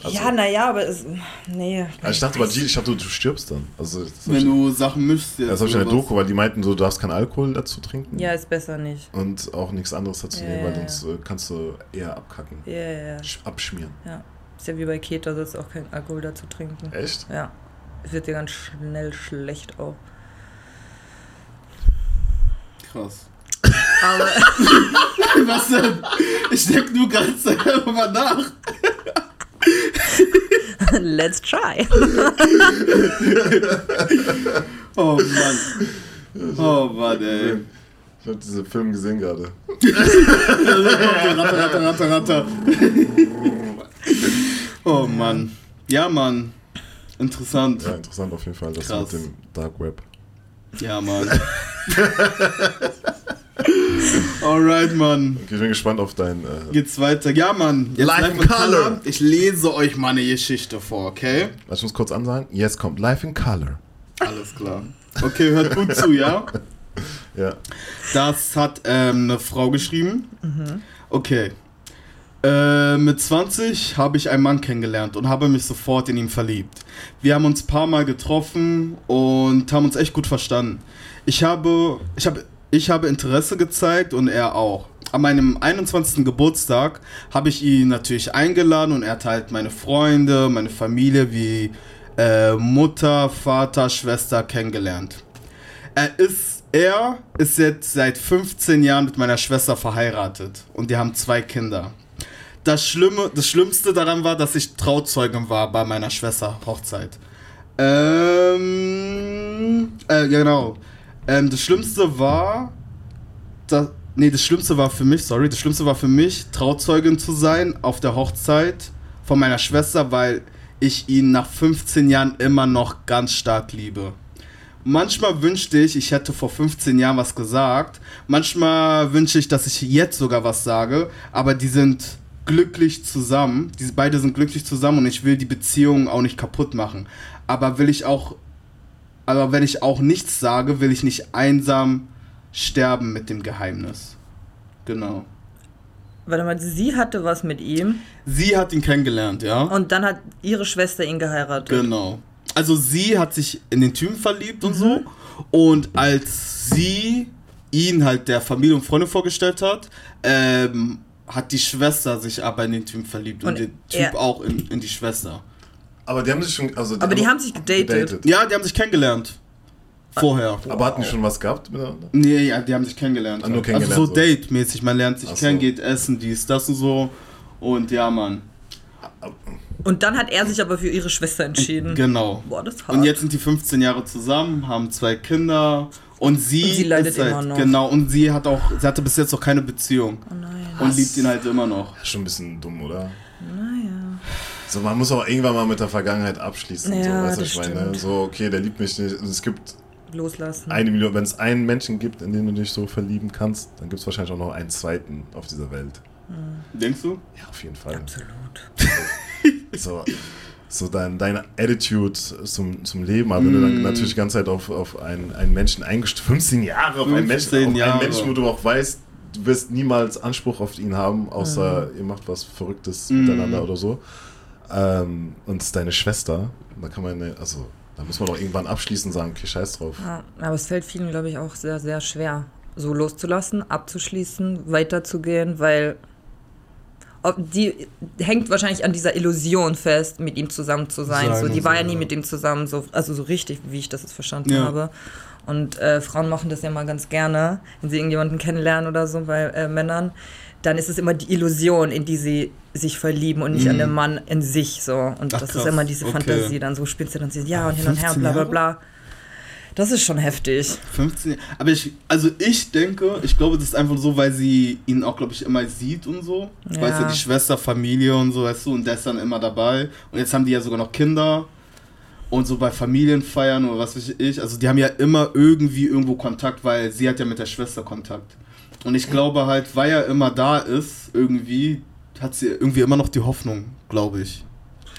Also, ja, naja, aber es. Nee. also ich dachte bei G, ich dachte, du, du stirbst dann. Also, Wenn ich, du Sachen mischst jetzt. das habe ich in der? Doku, weil die meinten so, du darfst keinen Alkohol dazu trinken. Ja, ist besser nicht. Und auch nichts anderes dazu Ja, nehmen, weil ja, sonst äh, kannst du eher abkacken. Ja, ja, ja. Sch- Abschmieren. ja. Ist ja wie bei Keto, sollst du auch keinen Alkohol dazu trinken. Echt? Ja. Es wird dir ganz schnell schlecht auch. Krass. Aber Was denn? Ich denk nur selber mal nach. let's try. Oh Mann. Oh Mann, ey. Ich habe diesen Film gesehen gerade. Ratter, ratter, ratter, ratter. Oh Mann. Ja, Mann. Interessant. Ja, interessant auf jeden Fall, das Krass. mit dem Dark Web. Ja, Mann. Alright, Mann. Okay, ich bin gespannt auf dein. Äh, Geht's weiter? Ja, Mann. Jetzt Life in Color. Ich lese euch mal eine Geschichte vor, okay? lass uns kurz ansagen. Jetzt kommt Life in Color. Alles klar. Okay, hört gut zu, ja? Ja. Das hat ähm, eine Frau geschrieben. Okay. Äh, mit 20 habe ich einen Mann kennengelernt und habe mich sofort in ihn verliebt. Wir haben uns ein paar Mal getroffen und haben uns echt gut verstanden. Ich habe, ich habe, ich habe Interesse gezeigt und er auch. An meinem 21. Geburtstag habe ich ihn natürlich eingeladen und er hat halt meine Freunde, meine Familie wie äh, Mutter, Vater, Schwester kennengelernt. Er ist, er ist jetzt seit 15 Jahren mit meiner Schwester verheiratet und die haben zwei Kinder. Das, Schlimme, das Schlimmste daran war, dass ich Trauzeugin war bei meiner Schwester Hochzeit. Ähm, äh, genau. Ähm, das Schlimmste war, das, nee, das Schlimmste war für mich, sorry, das Schlimmste war für mich, Trauzeugin zu sein auf der Hochzeit von meiner Schwester, weil ich ihn nach 15 Jahren immer noch ganz stark liebe. Manchmal wünschte ich, ich hätte vor 15 Jahren was gesagt. Manchmal wünsche ich, dass ich jetzt sogar was sage. Aber die sind glücklich zusammen. Die beide sind glücklich zusammen und ich will die Beziehung auch nicht kaputt machen. Aber will ich auch, aber wenn ich auch nichts sage, will ich nicht einsam sterben mit dem Geheimnis. Genau. Warte mal, sie hatte was mit ihm Sie hat ihn kennengelernt, ja. und dann hat ihre Schwester ihn geheiratet. Genau. Also sie hat sich in den Typen verliebt und so. Und als sie ihn halt der Familie und Freunde vorgestellt hat, ähm, hat die Schwester sich aber in den Typen verliebt und, Und der Typ er- auch in, in die Schwester. Aber die haben sich schon. Also Aber die haben sich gedatet. Ja, die haben sich kennengelernt. Vorher. Aber hatten die schon was gehabt miteinander? Nee, ja, die haben sich kennengelernt. Ah, nur also kennengelernt, so so. Date-mäßig. Man lernt sich Ach so. kennen, geht essen, dies, das und so. Und ja, Mann. Und dann hat er sich aber für ihre Schwester entschieden. Genau. Boah, das ist hart. Und jetzt sind die 15 Jahre zusammen, haben zwei Kinder und sie, Und sie leidet ist halt, immer noch. Genau, und sie hat auch, sie hatte bis jetzt noch keine Beziehung oh nein. und liebt ihn halt immer noch. Schon ein bisschen dumm, oder? Naja. So, man muss auch irgendwann mal mit der Vergangenheit abschließen. Ja, so, weißt das ich meine, stimmt. so, okay, der liebt mich nicht. Es gibt Loslassen. eine Million, wenn es einen Menschen gibt, in den du dich so verlieben kannst, dann gibt es wahrscheinlich auch noch einen zweiten auf dieser Welt. Denkst du? Ja, auf jeden Fall. Absolut. So, so dein, deine Attitude zum, zum Leben, aber wenn du dann Mm. natürlich die ganze Zeit auf, auf einen, einen Menschen eingestellt 15 Jahre auf einen Menschen, 15 auf Jahre. einen Menschen, wo du auch weißt, du wirst niemals Anspruch auf ihn haben, außer ihr macht was Verrücktes Mm. miteinander oder so. Ähm, und es ist deine Schwester, da kann man, also, da muss man doch irgendwann abschließend sagen, okay, scheiß drauf. Ja, aber es fällt vielen, glaube ich, auch sehr, sehr schwer, so loszulassen, abzuschließen, weiterzugehen, weil die hängt wahrscheinlich an dieser Illusion fest, mit ihm zusammen zu sein. So, die und war ja nie ja. mit ihm zusammen, so, also so richtig, wie ich das jetzt verstanden Ja. habe. Und äh, Frauen machen das ja mal ganz gerne, wenn sie irgendjemanden kennenlernen oder so bei äh, Männern. Dann ist es immer die Illusion, in die sie sich verlieben und nicht an den Mann in sich so. Und Mhm. Ach, das krass. ist immer diese Okay. Fantasie. Dann so spielst du dann ja und hin und her, 15 bla bla bla. Das ist schon heftig. 15 Aber ich, also ich denke, ich glaube, das ist einfach so, weil sie ihn auch, glaube ich, immer sieht und so. Ja. Weißt du, die Schwester, Familie und so, weißt du, und der ist dann immer dabei. Und jetzt haben die ja sogar noch Kinder. Und so bei Familienfeiern oder was weiß ich. Also die haben ja immer irgendwie irgendwo Kontakt, weil sie hat ja mit der Schwester Kontakt. Und ich glaube halt, weil er immer da ist, irgendwie, hat sie irgendwie immer noch die Hoffnung, glaube ich.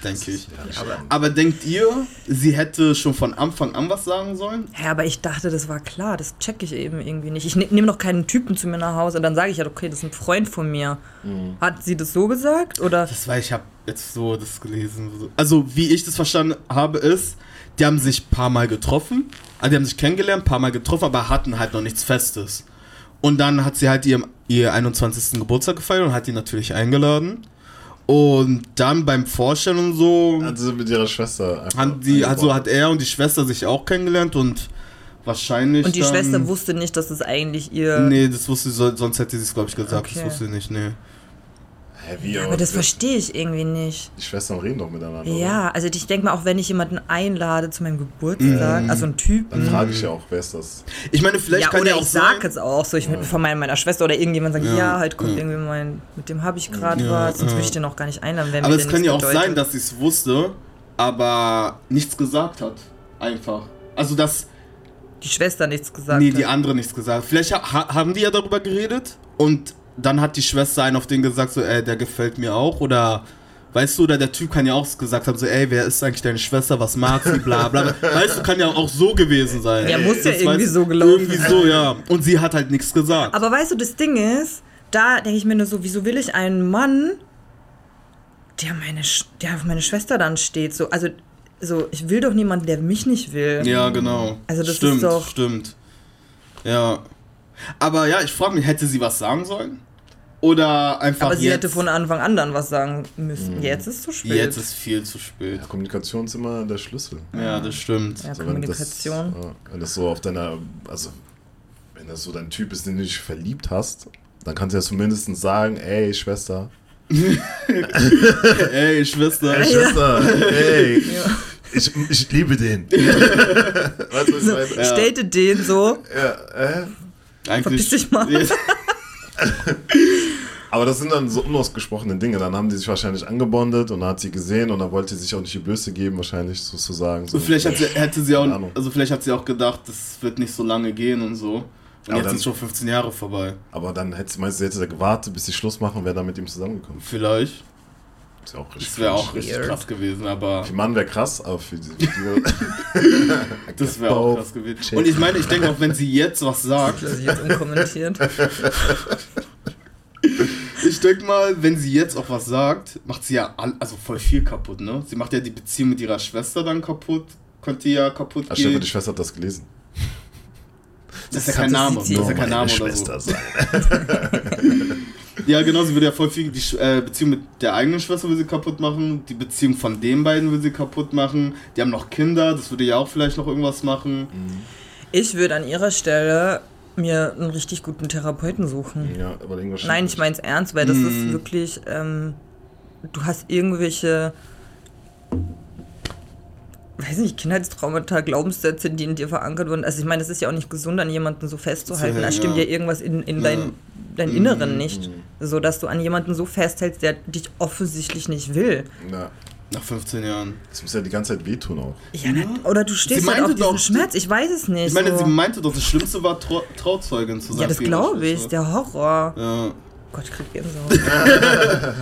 Denke ich. Ja, schon. Aber denkt ihr, sie hätte schon von Anfang an was sagen sollen? Ja, aber ich dachte, das war klar. Das check ich eben irgendwie nicht. Ich ne nehme doch keinen Typen zu mir nach Hause und dann sage ich ja, okay, das ist ein Freund von mir. Mhm. Hat sie das so gesagt? Oder? Das war, ich habe jetzt so das gelesen. so. Also, wie ich das verstanden habe, ist, die haben sich ein paar Mal getroffen. Also, die haben sich kennengelernt, ein paar Mal getroffen, aber hatten halt noch nichts Festes. Und dann hat sie halt ihrem, ihr 21. Geburtstag gefeiert und hat ihn natürlich eingeladen. Und dann beim Vorstellen und so Also mit ihrer Schwester haben die, also hat er und die Schwester sich auch kennengelernt und wahrscheinlich. Und die dann, Schwester wusste nicht, dass es eigentlich ihr. Nee, das wusste sie, so- sonst hätte sie es, glaube ich, gesagt. Okay. Das wusste sie nicht, nee. Hä, wie, aber das verstehe ich irgendwie nicht. Die Schwestern reden doch miteinander. Ja, also ich denke mal, auch wenn ich jemanden einlade zu meinem Geburtstag, Mhm. also einen Oder? Typen. Dann frage ich ja auch, wer ist das? Ich meine, vielleicht ja, kann oder ja auch ich sag sein, es auch so, ich will von meiner, meiner Schwester oder irgendjemand sagen, Ja, ja, halt kommt ja. irgendwie mein, mit dem habe ich gerade Ja, was, sonst ja. würde ich den auch gar nicht einladen, wenn Aber es kann ja auch nichts sein, bedeutet. dass sie es wusste, aber nichts gesagt hat. Einfach. Also, dass die Schwester nichts gesagt nee, hat. die andere nichts gesagt. Vielleicht ha haben die ja darüber geredet und dann hat die Schwester einen auf den gesagt, so, ey, der gefällt mir auch. Oder, weißt du, oder der Typ kann ja auch gesagt haben, so, ey, wer ist eigentlich deine Schwester, was mag sie, bla bla. weißt du, kann ja auch so gewesen sein. Ja, muss ja Das irgendwie so gelaufen Irgendwie sein. so, ja. Und sie hat halt nichts gesagt. Aber weißt du, das Ding ist, da denke ich mir nur so, wieso will ich einen Mann, der, meine, der auf meine Schwester dann steht? So, also, so, ich will doch niemanden, der mich nicht will. Ja, genau. Also das stimmt, ist doch- Stimmt. Ja. Aber ja, ich frage mich, hätte sie was sagen sollen? Oder einfach Aber sie jetzt. hätte von Anfang an dann was sagen müssen. Jetzt ist zu spät. jetzt ist viel zu spät. Ja, Kommunikation ist immer der Schlüssel. Ja, das stimmt. ja, Also wenn Kommunikation. Das, ja, wenn das so auf deiner, also wenn das so dein Typ ist, den du dich verliebt hast, dann kannst du ja zumindest sagen, ey Schwester, Ey, Schwester. ey Schwester, ey, Ja. ich, ich liebe den. weißt du, was ich meine? Ich date den so. Ja, äh? Eigentlich. Verpiss dich mal. Aber das sind dann so unausgesprochene Dinge. Dann haben die sich wahrscheinlich angebondet und dann hat sie gesehen und dann wollte sie sich auch nicht die Blöße geben, wahrscheinlich sozusagen. So. Und vielleicht hat sie, hätte sie auch, also vielleicht hat sie auch gedacht, das wird nicht so lange gehen und so. Und Aber jetzt dann- sind schon 15 Jahre vorbei. Aber dann hätte sie, meinst du, hätte sie gewartet, bis sie Schluss machen und wäre dann mit ihm zusammengekommen. Vielleicht. Ist auch richtig. Das wäre auch richtig Weird. krass gewesen, aber den Mann wäre krass, aber für die. Für die das wäre auch krass gewesen. Und ich meine, ich denke auch, wenn sie jetzt was sagt, Lass ich jetzt unkommentiert. ich denke mal, wenn sie jetzt auch was sagt, macht sie ja all, also voll viel kaputt, ne? Sie macht ja die Beziehung mit ihrer Schwester dann kaputt, könnte ja kaputt Ach, gehen. die Schwester hat das gelesen. Das ist ja Das kein Name, das ist ja kein Name Meine oder Schwester so. sein. Ja, genau, sie würde ja voll viel die äh, Beziehung mit der eigenen Schwester will sie kaputt machen, die Beziehung von den beiden will sie kaputt machen. Die haben noch Kinder, das würde ja auch vielleicht noch irgendwas machen. Ich würde an ihrer Stelle mir einen richtig guten Therapeuten suchen. Ja, aber irgendwas Nein, ich meine es ernst, weil das Mm. ist wirklich, ähm, du hast irgendwelche, weiß nicht, Kindheitstraumata, Glaubenssätze, die in dir verankert wurden. Also ich meine, es ist ja auch nicht gesund, an jemanden so festzuhalten. Zu Da stimmt ja, irgendwas in, in Ja. dein, dein Mm, Inneren nicht. So, dass du an jemanden so festhältst, der dich offensichtlich nicht will. Ja, Nach 15 Jahren. das muss ja die ganze Zeit wehtun auch. Ja, oder du stehst halt auf diesen doch- Schmerz. Ich weiß es nicht. Ich meine, so. sie meinte doch, das Schlimmste war Trau Trauzeugin zu sein. ja, das glaube ich. Der Horror. Ja. Gott, ich krieg Gänsehaut.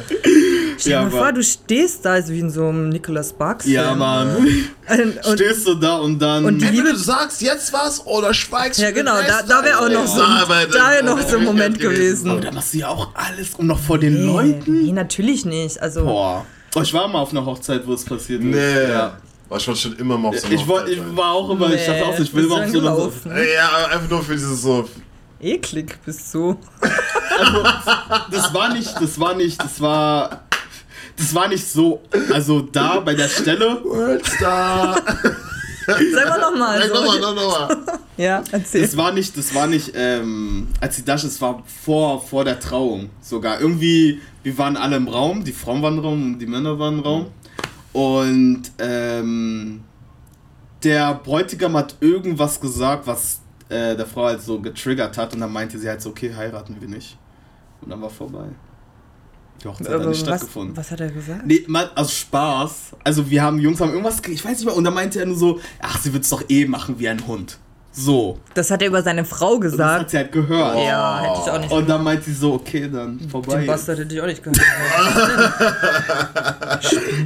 Stell dir Ja, mal vor, du stehst da also wie in so einem Nicholas Bugs. ja, Mann. Und, und, Stehst du da und dann. und die Entweder du sagst jetzt was oder schweigst. Ja, genau, da, da wäre auch noch so, Ja, da wär noch so ein wär Moment gewesen. aber da machst du ja auch alles, um noch vor den Nee, Leuten. nee, natürlich nicht. Also, Boah. Oh, ich war mal auf einer Hochzeit, wo es passiert ist. Nee. Ja. War schon immer mal auf so einer Ich, war, Hochzeit, ich war auch immer, ich dachte auch, ich will mal auf so einer. gelaufen? Ja, einfach nur für dieses so. Eklig bist du. Also, das war nicht, das war nicht, das war. Das war nicht so. Also da bei der Stelle. Worldstar. Sag mal nochmal. Sag nochmal, So. nochmal. Ja, erzähl. Das war nicht, das war nicht, ähm, als sie da ist, es war vor, vor der Trauung sogar. Irgendwie, wir waren alle im Raum, die Frauen waren im Raum und die Männer waren im Raum. Und ähm, der Bräutigam hat irgendwas gesagt, was äh, der Frau halt so getriggert hat. Und dann meinte sie halt so, okay, heiraten wir nicht. Und dann war vorbei. Die Hochzeit hat Aber nicht was, stattgefunden. was hat er gesagt? Nee, man, aus Spaß. Also wir haben Jungs haben irgendwas, ich weiß nicht mehr, und dann meinte er nur so, ach, sie wird es doch eh machen wie ein Hund. So. Das hat er über seine Frau Und das hat gesagt. sie halt gehört. Ja, hätte ich auch nicht Und dann meint sie so, okay, dann vorbei. Den Bastard hätte ich auch nicht gehört.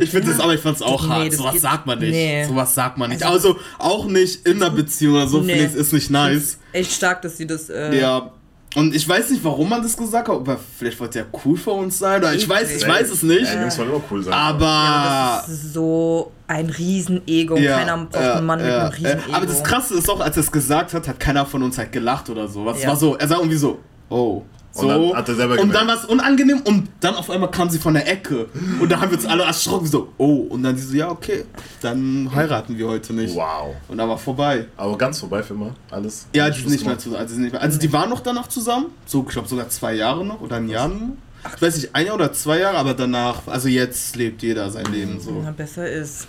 Ich finde das, aber ich fand's auch Nee, hart. Sowas geht- sagt man nicht. nee. Sowas sagt man nicht. Also- Also auch nicht in einer Beziehung oder so, Nee. finde ich, ist nicht nice. Echt stark, dass sie das. Äh, Ja. Und ich weiß nicht, warum man das gesagt hat, aber vielleicht wollte er cool für uns sein oder ich weiß, ich weiß es nicht. Die Jungs wollen immer cool sein. Aber Ja, das ist so ein Riesenego. Ja, Keiner braucht ja, einen Mann mit ja, einem Riesenego. ja. Aber das Krasse ist auch, als er es gesagt hat, hat keiner von uns halt gelacht oder so. Ja. war so, er sah irgendwie so, oh. So. Und dann hat er selber und gemerkt. dann war es unangenehm und dann auf einmal kam sie von der Ecke. Und da haben wir uns alle erschrocken, so, oh. Und dann die so, ja, okay, dann heiraten wir heute nicht. Wow. Und dann war vorbei. Aber ganz vorbei für immer. Alles. Ja, die sind nicht mehr zusammen. Also, nicht mehr. also die waren noch danach zusammen. So, ich glaube sogar zwei Jahre noch oder ein Jahr noch. Ich weiß nicht, ein Jahr oder zwei Jahre, aber danach, also jetzt lebt jeder sein Leben so. Ja, besser ist,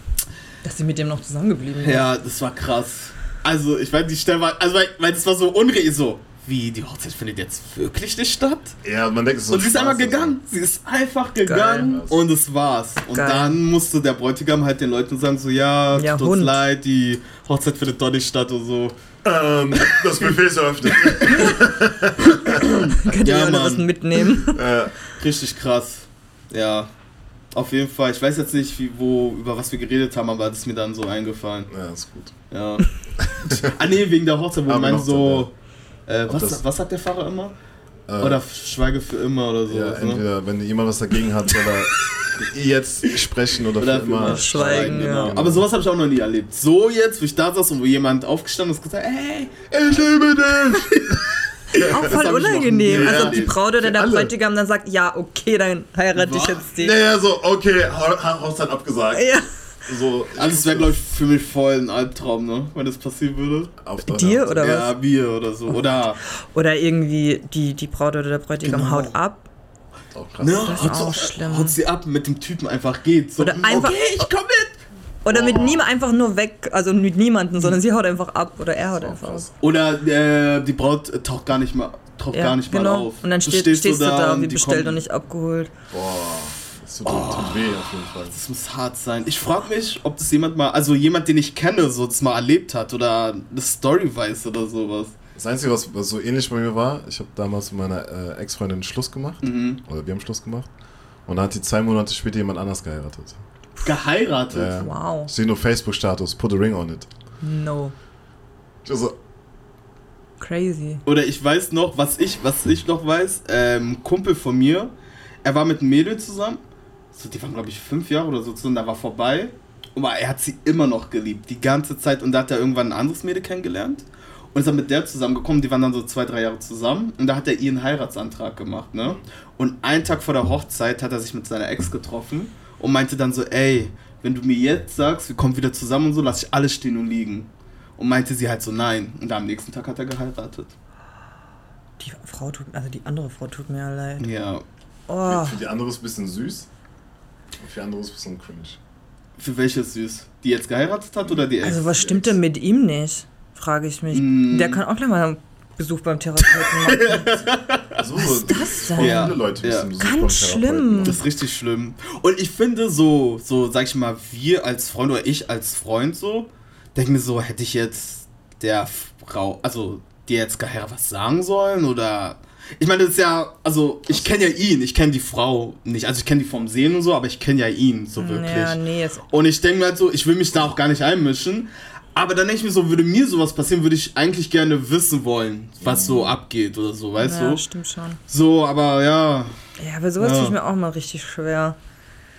dass sie mit dem noch zusammengeblieben ist. Ja, das war krass. Also, ich weiß, die Stelle war, also, weil, weil das war so unreal, so, wie, die Hochzeit findet jetzt wirklich nicht statt? Ja, man denkt, es ist so Und sie ist einfach also. gegangen. Sie ist einfach gegangen Geil. und es war's. Und Geil. dann musste der Bräutigam halt den Leuten sagen, so, ja, Ja, tut uns leid, die Hochzeit findet doch nicht statt und so. Ähm, das Buffet ist eröffnet. Könnt ihr Ja, ja, noch was mitnehmen? äh, Richtig krass. Ja. Auf jeden Fall. Ich weiß jetzt nicht, wie, wo, über was wir geredet haben, aber das ist mir dann so eingefallen. ja, ist gut. Ja. ah, nee, wegen der Hochzeit, wo Ah, man Hochzeit, so. Äh, was, was sagt der Pfarrer immer? Äh, Oder schweige für immer oder so. ja, ne? entweder, wenn jemand was dagegen hat, soll er jetzt sprechen oder, Oder für immer. Schweigen, ja. Aber sowas habe ich auch noch nie erlebt. So jetzt, wo ich da saß und wo jemand aufgestanden ist und gesagt hat, hey, ich liebe dich. Auch Das voll unangenehm. Also ob die. Braut oder der. Bräutigam dann sagt, ja, okay, dann heirate ich Was? jetzt den. Naja, so, okay, Ha- Ha- Hochzeit abgesagt. Ja. So, Also es wäre, glaube ich, für mich voll ein Albtraum, ne? Wenn das passieren würde. auf Dir Hochzeit. oder was? Ja, wir oder so. Oder. Oder irgendwie die, die Braut oder der Bräutigam Genau. haut ab. Auch krass. Ne? Das ist haut, auch schlimm. haut sie ab mit dem Typen einfach geht. So, Oder einfach- Okay, ich komm mit. Oder mit niemand einfach nur weg, also mit niemandem, sondern sie haut einfach ab oder er haut Auch einfach ab. Oder äh, die Braut taucht gar nicht mal, taucht gar nicht mal genau. auf. Und dann Du steht, stehst, du da, und wie die bestellt kommen. und nicht abgeholt. Boah, das tut, tut weh auf jeden Fall. Das muss hart sein. Ich frage mich, ob das jemand mal, also jemand, den ich kenne, so das mal erlebt hat oder eine Story weiß oder sowas. Das Einzige, was, was so ähnlich bei mir war, ich habe damals mit meiner äh, Ex-Freundin Schluss gemacht. Mhm. Oder wir haben Schluss gemacht. Und dann hat die zwei Monate später jemand anders geheiratet. Geheiratet. Ja. Wow. Ich sehe nur Facebook-Status, put a ring on it. No. Ich so, Crazy. Oder ich weiß noch, was ich, was ich noch weiß, ähm, Kumpel von mir, er war mit einem Mädel zusammen, so, die waren glaube ich fünf Jahre oder so zusammen, da war vorbei, aber er hat sie immer noch geliebt, die ganze Zeit und da hat er irgendwann ein anderes Mädel kennengelernt und ist dann mit der zusammengekommen, die waren dann so zwei, drei Jahre zusammen und da hat er ihren Heiratsantrag gemacht, ne? Und einen Tag vor der Hochzeit hat er sich mit seiner Ex getroffen und meinte dann so, ey, wenn du mir jetzt sagst, wir kommen wieder zusammen und so, lass ich alles stehen und liegen. Und meinte sie halt so, nein. Und am nächsten Tag hat er geheiratet. Die Frau tut, also die andere Frau tut mir leid. Ja. Oh, für die andere ist ein bisschen süß. Für andere ist es ein bisschen cringe. Für welche süß? Die jetzt geheiratet hat oder die Ex? also was stimmt denn mit ihm nicht? Frage ich mich. Mm. Der kann auch gleich mal einen Besuch beim Therapeuten machen. So, Was ist das denn? Ja, Leute ja. Ganz schlimm. Das ist richtig schlimm. Und ich finde so, so sag ich mal, wir als Freund oder ich als Freund so, denke mir so, hätte ich jetzt der Frau, also dir jetzt geheiratet was sagen sollen oder ich meine, das ist ja, also ich kenne ja ihn, ich kenne die Frau nicht, also ich kenne die vom Sehen und so, aber ich kenne ja ihn so wirklich. Ja, nee, Und ich denke mir halt so, ich will mich da auch gar nicht einmischen. Aber dann denke ich mir so, würde mir sowas passieren, würde ich eigentlich gerne wissen wollen, was so abgeht oder so, weißt ja, du? stimmt schon. So, aber ja, Ja, aber sowas Ja. tue ich mir auch mal richtig schwer.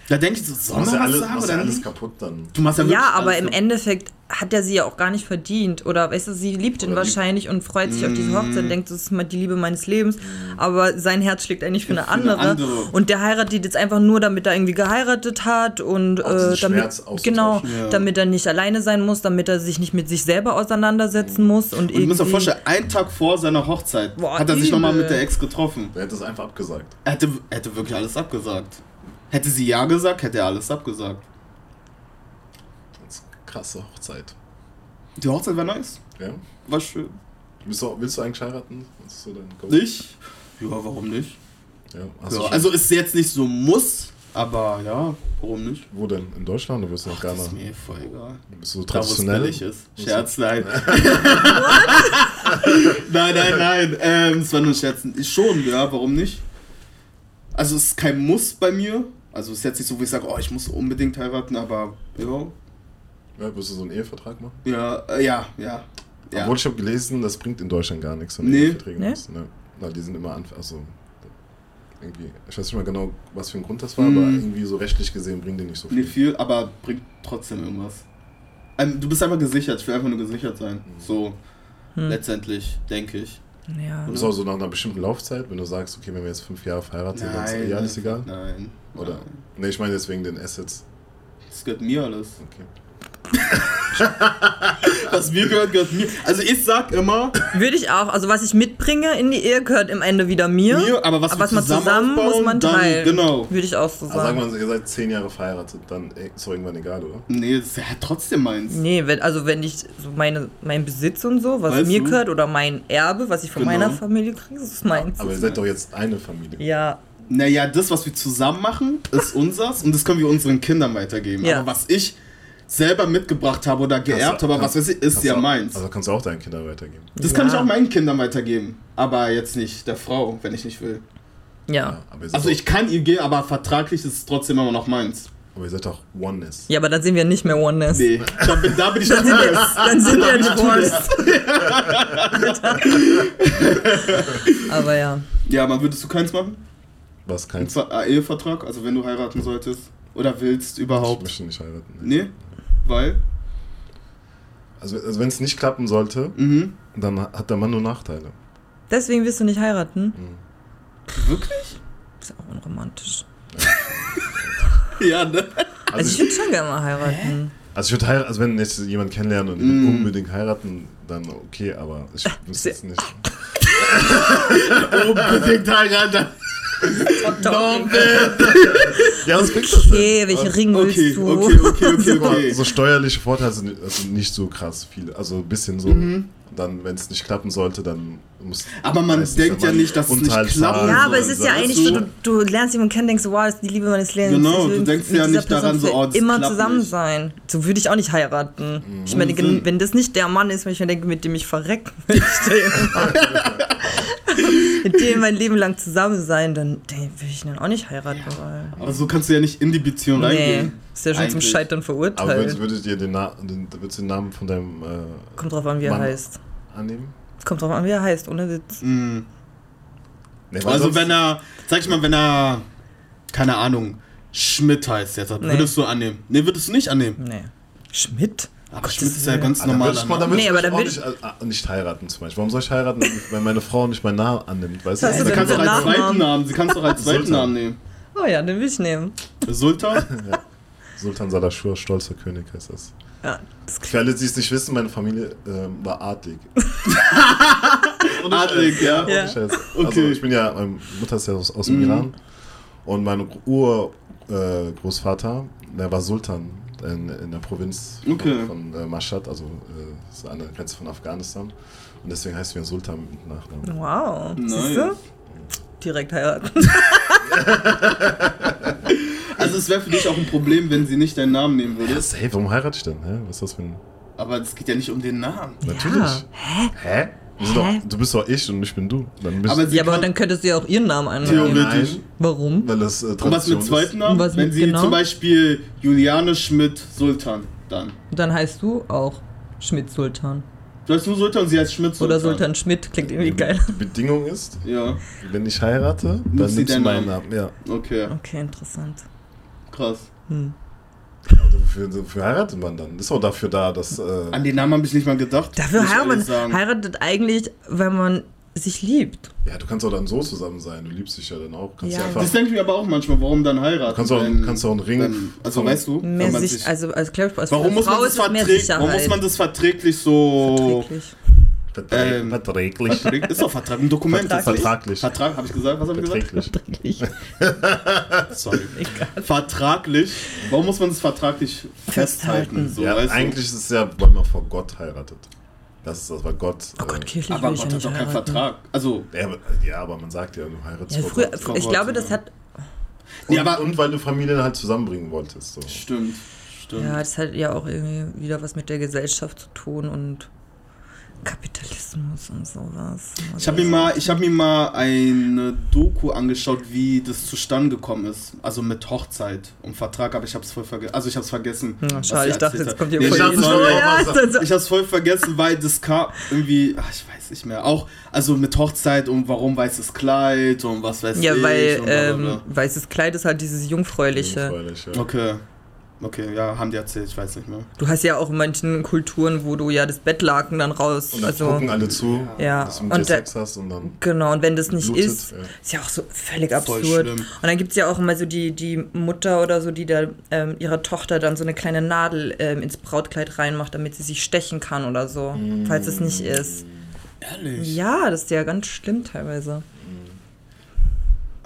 Da denke ich so, soll Du machst man ja alles, sagen oder ja alles kaputt dann. Du machst ja, Ja, aber im kaputt. Endeffekt hat er sie ja auch gar nicht verdient. Oder weißt du, sie liebt ihn Oder die- wahrscheinlich und freut sich auf diese Mm. Hochzeit und denkt, das ist mal die Liebe meines Lebens. Aber sein Herz schlägt eigentlich für eine, für eine andere. andere. Und der heiratet jetzt einfach nur, damit er irgendwie geheiratet hat und äh, damit, genau, Ja. damit er nicht alleine sein muss, damit er sich nicht mit sich selber auseinandersetzen muss. Und, Und du musst dir vorstellen, einen Tag vor seiner Hochzeit Boah, hat er sich nochmal mit der Ex getroffen. Der hätte es einfach abgesagt. Er hätte, er hätte wirklich alles abgesagt. Hätte sie ja gesagt, hätte er alles abgesagt. Das ist eine krasse Hochzeit. Die Hochzeit war nice. Ja? War schön. Willst du, willst du eigentlich heiraten? So? Nicht? Ja, warum nicht? Ja, hast Ja, also ist jetzt nicht so muss, aber ja, warum nicht? wo denn? In Deutschland du nach Das Ghana? ist mir voll egal. Bist du Da, traditionell? billig ist. Scherz, nein. nein, nein, nein. Ähm, es war nur ein Scherz. Ich schon, ja, warum nicht? Also es ist kein Muss bei mir. Also es ist jetzt nicht so, wo ich sage, oh, ich muss unbedingt heiraten, aber ja, Ja, wirst du so einen Ehevertrag machen? ja, äh, ja, ja. ja. Obwohl ich habe gelesen, das bringt in Deutschland gar nichts, wenn du Nee. Eheverträge Nee? machst. Ne? Na, die sind immer an, also irgendwie, ich weiß nicht mal genau, was für ein Grund das war, Mhm. aber irgendwie so rechtlich gesehen bringen die nicht so viel. Nicht viel, aber bringt trotzdem irgendwas. Ähm, du bist einfach gesichert. Ich will einfach nur gesichert sein. So, Hm. letztendlich, denke ich. Ja. Du bist auch so nach einer bestimmten Laufzeit, wenn du sagst, okay, wenn wir jetzt fünf Jahre verheiratet sind, dann ist eh alles egal. Nein. Oder? Nein. Ne, ich meine jetzt wegen den Assets. Das gehört mir alles. Okay. Was mir gehört, gehört mir. Also ich sag immer, Würde ich auch. Also was ich mitbringe in die Ehe gehört im Ende wieder mir. mir, aber was aber was man zusammen, muss man dann- teilen. Genau. Würde ich auch so Also sagen sagen. wir, ihr seid zehn Jahre verheiratet, dann ey, ist doch irgendwann egal, oder? Nee, das ist ja trotzdem meins. Nee, wenn, also wenn ich so meine, mein Besitz und so, was Weißt mir du? gehört, oder mein Erbe, was ich von Genau. meiner Familie kriege, das ist meins. Aber ihr seid doch jetzt eine Familie. Ja, Naja, das, was wir zusammen machen, ist unsers und das können wir unseren Kindern weitergeben. Ja. Aber was ich selber mitgebracht habe oder geerbt habe, was weiß ich, ist ja auch- meins. Also kannst du auch deinen Kindern weitergeben. Das Ja. kann ich auch meinen Kindern weitergeben. Aber jetzt nicht der Frau, wenn ich nicht will. ja. seid, Also ich kann ihr geben, aber vertraglich ist es trotzdem immer noch meins. aber ihr seid doch Oneness. Ja, aber dann sind wir nicht mehr Oneness. Nee, da bin, da bin ich Dann sind wir, dann sind wir divorced. aber ja. Ja, aber würdest du keins machen? Was Ein keins. Ver- äh, Ehevertrag, also wenn du heiraten solltest? Oder willst Ich überhaupt? möchte nicht heiraten. Nee? Weil? Also, also wenn es nicht klappen sollte, Mhm. dann hat der Mann nur Nachteile. Deswegen willst du nicht heiraten? Wirklich? Ist ja auch unromantisch. Ja, ne? Also, ich würde schon gerne mal heiraten. Also ich würde heiraten, also wenn jetzt jemand kennenlernen und Mm. unbedingt heiraten, dann okay, aber ich wüsste jetzt nicht. Unbedingt heiraten. Ja, was bringt das denn? Okay, welchen Ring Okay, willst du? okay, okay, okay, okay. So steuerliche Vorteile sind also nicht so krass viele. Also ein bisschen so. Mhm. Dann, wenn es nicht klappen sollte, dann muss. Aber man denkt ja nicht, dass es nicht klappt. Ja, aber es ist ja eigentlich so, du, du lernst jemanden kennen, denkst, wow, das ist die Liebe meines Lebens. Genau, du denkst ja nicht daran so, oh, das immer zusammen nicht. sein. So würde ich auch nicht heiraten. Ich meine, Ohne Sinn. wenn das nicht der Mann ist, wo ich mir denke, mit dem ich verrecken möchte, mit dem mein Leben lang zusammen sein, dann will ich dann auch nicht heiraten wollen. Aber so kannst du ja nicht in die Beziehung Nee, reingehen. ist ja schon zum Eigentlich. Scheitern Aber würdest, verurteilt. ihr den, Na den, würdest du den Namen von deinem äh, Kommt drauf an, wie er Mann heißt. annehmen? Kommt drauf an, wie er heißt, ohne Witz. Mm. Nee, Also wenn er, sag ich mal, wenn er, keine Ahnung, Schmidt heißt jetzt, Nee. würdest du annehmen? Nee, würdest du nicht annehmen. Nee. Schmidt? Aber Gottes Schmidt ist ja ganz Ah, normal. ich, dann würd Nee, ich aber dann auch würd nicht, äh, nicht heiraten zum Beispiel. Warum soll ich heiraten, wenn meine Frau nicht meinen Namen annimmt? Weißt du? hast Sie du kannst denn doch als zweiten? Namen, sie kannst doch als zweiten. Namen nehmen. Oh ja, den will ich nehmen. Sultan? Sultan Salashur, stolzer König heißt das. Ja, das Für alle, die es nicht wissen, meine Familie ähm, war adlig. Adlig, ja. Ohne Ja. Scheiß. Okay. Also ich bin ja, meine Mutter ist ja aus, aus dem Mhm. Iran und mein Ur-Großvater, äh, der war Sultan in, in der Provinz Okay. von äh, Mashhad, also äh, ist an der Grenze von Afghanistan. Und deswegen heißt wir Sultan mit Nachnamen. Wow. Nice. Siehst du? Direkt heiraten. Also es wäre für dich auch ein Problem, wenn sie nicht deinen Namen nehmen würde. Hey, warum heirate ich denn? Hä? Was ist das für ein... Aber es geht ja nicht um den Namen. Natürlich. Hä? Hä? Hä? Doch, du bist doch ich und ich bin du. Dann bist Aber Ja, aber dann könntest du ja auch ihren Namen annehmen. Theoretisch. Nein, Warum? weil das äh, Und was Tradition mit zweiten. Namen? Und was wenn mit sie genau? zum Beispiel Juliane Schmidt Sultan dann. Dann heißt du auch Schmidt Sultan. Du heißt nur Sultan und sie heißt Schmidt Sultan. Oder Sultan Schmidt, klingt irgendwie Die- geil. Die Bedingung ist, Ja, wenn ich heirate, dann Nimmst du meinen Namen. Namen. Ja. okay, Okay, interessant. krass. Hm. Wofür, wofür heiratet man dann? Ist auch dafür da, dass. Äh, An den Namen habe ich nicht mal gedacht. Dafür muss heiratet man heiratet eigentlich, wenn man sich liebt. ja, du kannst auch dann so zusammen sein. Du liebst dich ja dann auch. Kannst Ja. einfach, Das denke ich mir aber auch manchmal, warum dann heiraten? du kannst auch, wenn- kannst auch einen Ring. wenn, also weißt du, Mehr sich, sich, also als glaube ich, als warum, muss Frau man das ist es mehr verträglich, warum muss man das verträglich so... Verträglich. Verträ ähm, verträglich. Verträglich, ist doch Vertrag, ein Dokument. Vertraglich. Vertrag, habe ich gesagt? Was habe ich gesagt? Verträglich. Sorry. Vertraglich. Warum muss man das vertraglich festhalten? Festhalten. So, Ja, weißt du? eigentlich ist es ja, weil man vor Gott heiratet. Das ist das, weil Gott. Oh Gott, äh, kirchlich Aber will ich Gott ja hat doch keinen. Vertrag. Also, ja, aber, ja, aber man sagt ja, du heiratest Ja, vor früher, Gott. Vor ich Gott, glaube, das hat, Und, Ja, aber- und weil du Familien halt zusammenbringen wolltest. So. stimmt. Stimmt. ja, das hat ja auch irgendwie wieder was mit der Gesellschaft zu tun und Kapitalismus und sowas. Ich habe mir mal, ich habe mir mal eine Doku angeschaut, wie das zustande gekommen ist, also mit Hochzeit und Vertrag, aber ich habe es voll vergessen. Also ich habe es vergessen. Ja, schade, ich dachte, jetzt hat. kommt hier Nee, voll. Ja. Ich habe es voll vergessen, weil das kam irgendwie, ach, ich weiß nicht mehr. Auch also mit Hochzeit und warum weißes Kleid und was weiß Ja, ich. weil bla, bla, ähm, weißes Kleid ist halt dieses Jungfräuliche. Jungfräulich, ja. bla. Okay. Okay, ja, haben die erzählt, ich weiß nicht mehr. Du hast ja auch in manchen Kulturen, wo du ja das Bettlaken dann raus. Und dann also, gucken alle zu, Ja, dass du mit und Sex hast und dann. Genau, und wenn das nicht Blutet, ist, ja. ist ja auch so völlig absurd. Und dann gibt es ja auch immer so die, die Mutter oder so, die da ähm, ihrer Tochter dann so eine kleine Nadel ähm, ins Brautkleid reinmacht, damit sie sich stechen kann oder so, falls es nicht ist. Ehrlich? Ja, das ist ja ganz schlimm teilweise.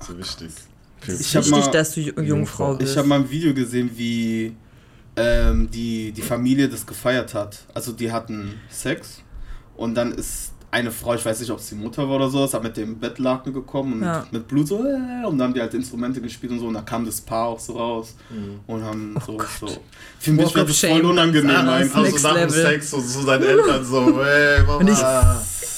So wichtig. Für Ich hab Wichtig, mal- dass du Ju- Jungfrau bist. Ich habe mal ein Video gesehen, wie ähm, die, die Familie das gefeiert hat. Also die hatten Sex und dann ist eine Frau, ich weiß nicht, ob es die Mutter war oder so, ist hat mit dem Bettlaken gekommen und Ja. mit Blut so äh, und dann haben die halt Instrumente gespielt und so und da kam das Paar auch so raus und haben so, so. Für mich war das Shame. voll unangenehm Ah, einfach. also nach dem. Sex und zu seinen Eltern so, hey, Mama. Und ich-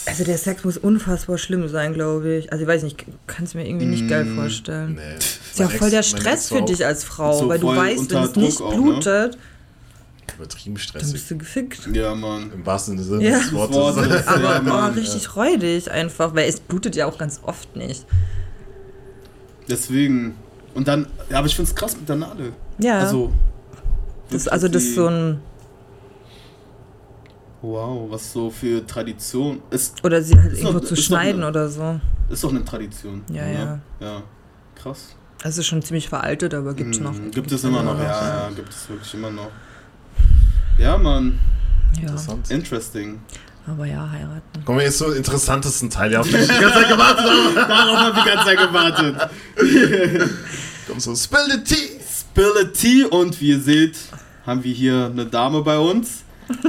also der Sex muss unfassbar schlimm sein, glaube ich. Also ich weiß nicht, ich kann es mir irgendwie nicht geil Mm, vorstellen. nee. Ist ja auch voll der Stress für dich als Frau, So weil du weißt, wenn es nicht auch, ne? Übertrieben dann stressig. bist du gefickt. Ja, Mann. Im wahrsten Sinne Ja. des Wortes. Wortes. Aber Ja, oh, Mann, richtig räudig einfach, weil es blutet ja auch ganz oft nicht. Deswegen. Und dann, ja, aber ich finde es krass mit der Nadel. Ja, Also. das, also das ist so ein, Wow, was so für Tradition ist. Oder sie halt Ist irgendwo doch- zu schneiden eine- oder so. Ist doch eine Tradition. Ja, oder? ja. Ja, krass. Das ist schon ziemlich veraltet, aber gibt's Mhm, noch. Gibt es immer noch, noch, ja, ja, gibt es wirklich immer noch. Ja, Mann, Ja, Interessant. interesting. aber ja, heiraten. Kommen wir jetzt zum interessantesten Teil, ja, auf den ich die ganze Zeit gewartet habe. Darauf habe ich die ganze Zeit gewartet. Komm so, spill the tea. Spill a Tea und wie ihr seht, haben wir hier eine Dame bei uns.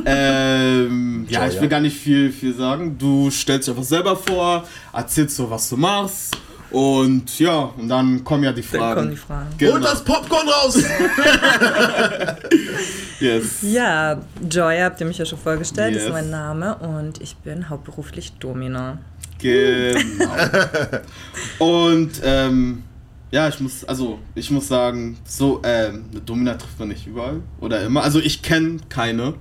ähm, ja, ich will gar nicht viel, viel sagen. Du stellst dich einfach selber vor, erzählst so, was du machst. Und ja, und dann kommen ja die Dann kommen die Fragen. Fragen. Genau. Holt das Popcorn raus. Yes. Ja, Joy habt ihr mich ja schon vorgestellt, Yes. ist mein Name und ich bin hauptberuflich Domina. Genau. Und ähm, ja, ich muss, also ich muss sagen, so ähm, eine Domina trifft man nicht überall oder immer. Also ich kenne keine,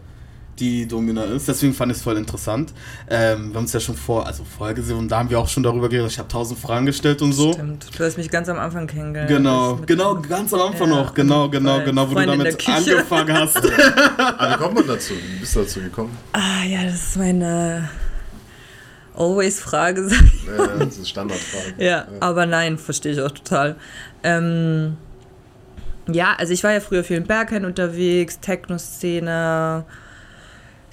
die Domina ist. Deswegen fand ich es voll interessant. Ähm, wir haben es ja schon vor, also vorher gesehen und da haben wir auch schon darüber geredet. Ich habe tausend Fragen gestellt und so. Stimmt. Du hast mich ganz am Anfang kennengelernt. Genau, genau, ganz am Anfang Ja, noch, genau, genau, genau, wo Freundin du damit angefangen hast. Aber wie kommt man dazu? Wie bist du dazu gekommen? Ah ja, das ist meine Always-Frage. Äh, das ist Standardfrage. Ja, aber nein, verstehe ich auch total. Ähm, ja, also ich war ja früher viel in Berghain unterwegs, Techno-Szene.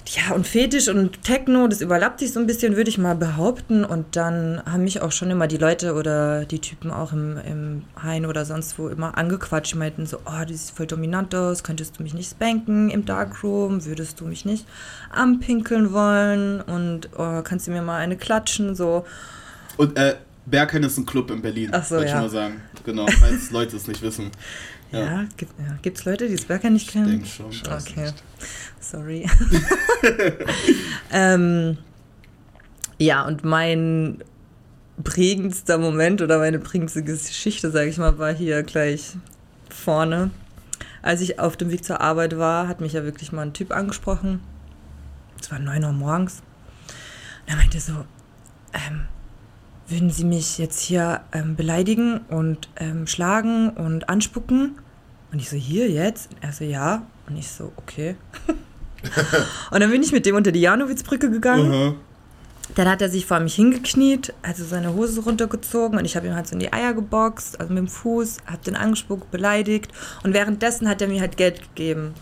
Ja, und Fetisch und Techno, das überlappt sich so ein bisschen, würde ich mal behaupten. Und dann haben mich auch schon immer die Leute oder die Typen auch im, im Hain oder sonst wo immer angequatscht. Die meinten so, oh, du siehst voll dominant aus, könntest du mich nicht spanken im Darkroom? Würdest du mich nicht anpinkeln wollen? Und oh, kannst du mir mal eine klatschen? So, Und äh, Berghain ist ein Club in Berlin, Ach so, wollte ich ja. mal sagen. Genau, falls Leute es nicht wissen. Ja, Ja. gibt es Leute, die das Berger nicht Ich kennen? denke schon. Okay. Sorry. ähm, ja, und mein prägendster Moment oder meine prägendste Geschichte, sage ich mal, war hier gleich vorne. Als ich auf dem Weg zur Arbeit war, hat mich ja wirklich mal ein Typ angesprochen. Es war 9 Uhr morgens. Und er meinte so, ähm, würden Sie mich jetzt hier ähm, beleidigen und ähm, schlagen und anspucken? Und ich so, hier jetzt? Er so, ja. Und ich so, okay. und dann bin ich mit dem unter die Janowitzbrücke gegangen. Aha. Dann hat er sich vor mich hingekniet, hat so seine Hose runtergezogen und ich habe ihm halt so in die Eier geboxt, also mit dem Fuß, habe den angespuckt, beleidigt und währenddessen hat er mir halt Geld gegeben.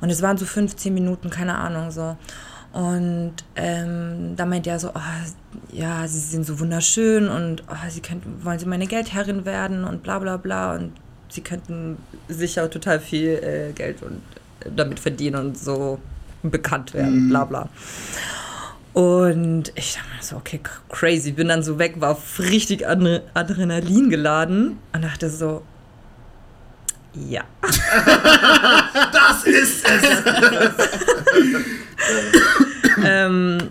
Und es waren so 15 Minuten, keine Ahnung, so. Und ähm, da meint er so, oh, ja, sie sind so wunderschön und oh, sie könnten, wollen sie meine Geldherrin werden und bla bla bla und sie könnten sicher total viel äh, Geld und äh, damit verdienen und so bekannt werden, Mhm. bla bla. Und ich dachte mir so, okay, crazy. Bin dann so weg, war richtig Adre Adrenalin geladen und dachte so, ja. Das ist es! ähm,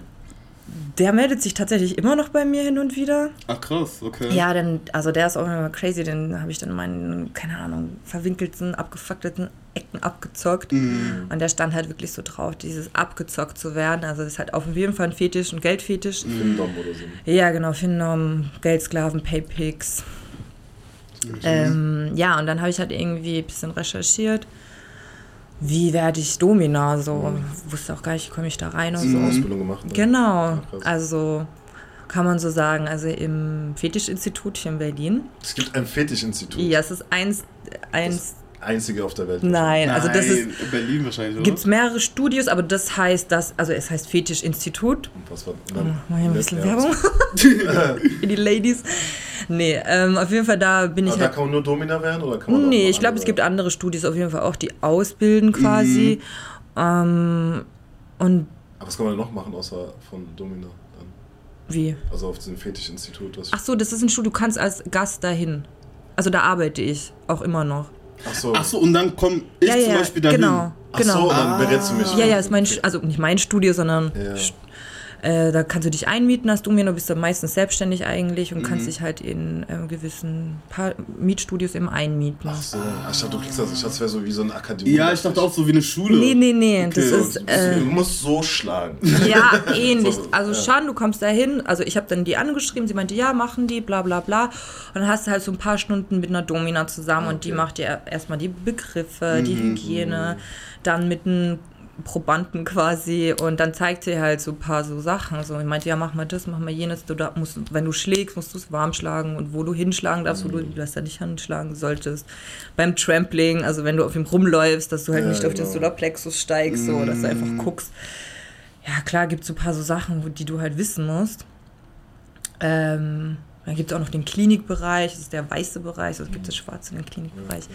der meldet sich tatsächlich immer noch bei mir hin und wieder. Ach krass, okay. Ja, denn, also der ist auch immer crazy, den habe ich dann in meinen, keine Ahnung, verwinkelten, abgefuckten Ecken abgezockt. Mhm. Und der stand halt wirklich so drauf, dieses abgezockt zu werden. Also das ist halt auf jeden Fall ein Fetisch, ein Geldfetisch. Findom oder so. Ja, genau, Finnom, Geldsklaven, Paypics. Mhm. Ähm, ja, und dann habe ich halt irgendwie ein bisschen recherchiert. Wie werde ich Domina? So, wusste auch gar nicht, wie komme ich da rein und so. Ausbildung gemacht? Ne? Genau, Ja, also kann man so sagen. Also im Fetischinstitut hier in Berlin. Es gibt ein Fetischinstitut. Ja, es ist eins, eins Einzige auf der Welt. nein, also das ist, in Berlin wahrscheinlich, oder? gibt es mehrere Studios, aber das heißt, das, also es heißt Fetischinstitut. Und Was war, Oh, mach ich ein bisschen Werbung für die Ladies. Nee, ähm, auf jeden Fall da bin ich Aber da halt kann man nur Domina werden? Oder kann man Nee, ich glaube, es gibt andere Studios auf jeden Fall auch, die ausbilden quasi. Ähm, und Aber was kann man noch machen außer von Domina? Dann? wie? Also auf diesem Fetischinstitut. Ach so, das ist ein Studio, du kannst als Gast dahin. Also da arbeite ich auch immer noch. Ach so. Ach so, und dann komme ich ja, zum Beispiel dahin. genau, Ach genau. so, dann berätst du mich. Ja, ja, ist mein, also nicht mein Studio, sondern Ja. Äh, da kannst du dich einmieten als Domino, bist du meistens selbstständig eigentlich und Mhm. kannst dich halt in äh, gewissen paar Mietstudios eben einmieten. Ach so. Ach, ich dachte, du kriegst das. Ich dachte, es wäre so wie so eine Akademie. Ja, ich dachte auch so wie eine Schule. Nee, nee, nee, Okay. das ist... du, Äh, du musst so schlagen. Ja, ähnlich. So, Also ja. schon, du kommst da hin. Also ich habe dann die angeschrieben, sie meinte, ja, machen die, bla bla bla. Und dann hast du halt so ein paar Stunden mit einer Domina zusammen und die Okay. macht dir erstmal die Begriffe, die Mhm. Hygiene, dann mit einem Probanden quasi und dann zeigt sie halt so ein paar so Sachen. So, ich meinte, ja, mach mal das, mach mal jenes. Du da musst, wenn du schlägst, musst du es warm schlagen und wo du hinschlagen darfst, wo du das da nicht hinschlagen solltest. Beim Trampling, also wenn du auf ihm rumläufst, dass du halt Ja, nicht auf den genau. Solarplexus steigst, so, dass du einfach guckst. Ja, klar, gibt es so ein paar so Sachen, wo, die du halt wissen musst. Ähm, dann gibt es auch noch den Klinikbereich, das ist der weiße Bereich, also es gibt das schwarze den Klinikbereich.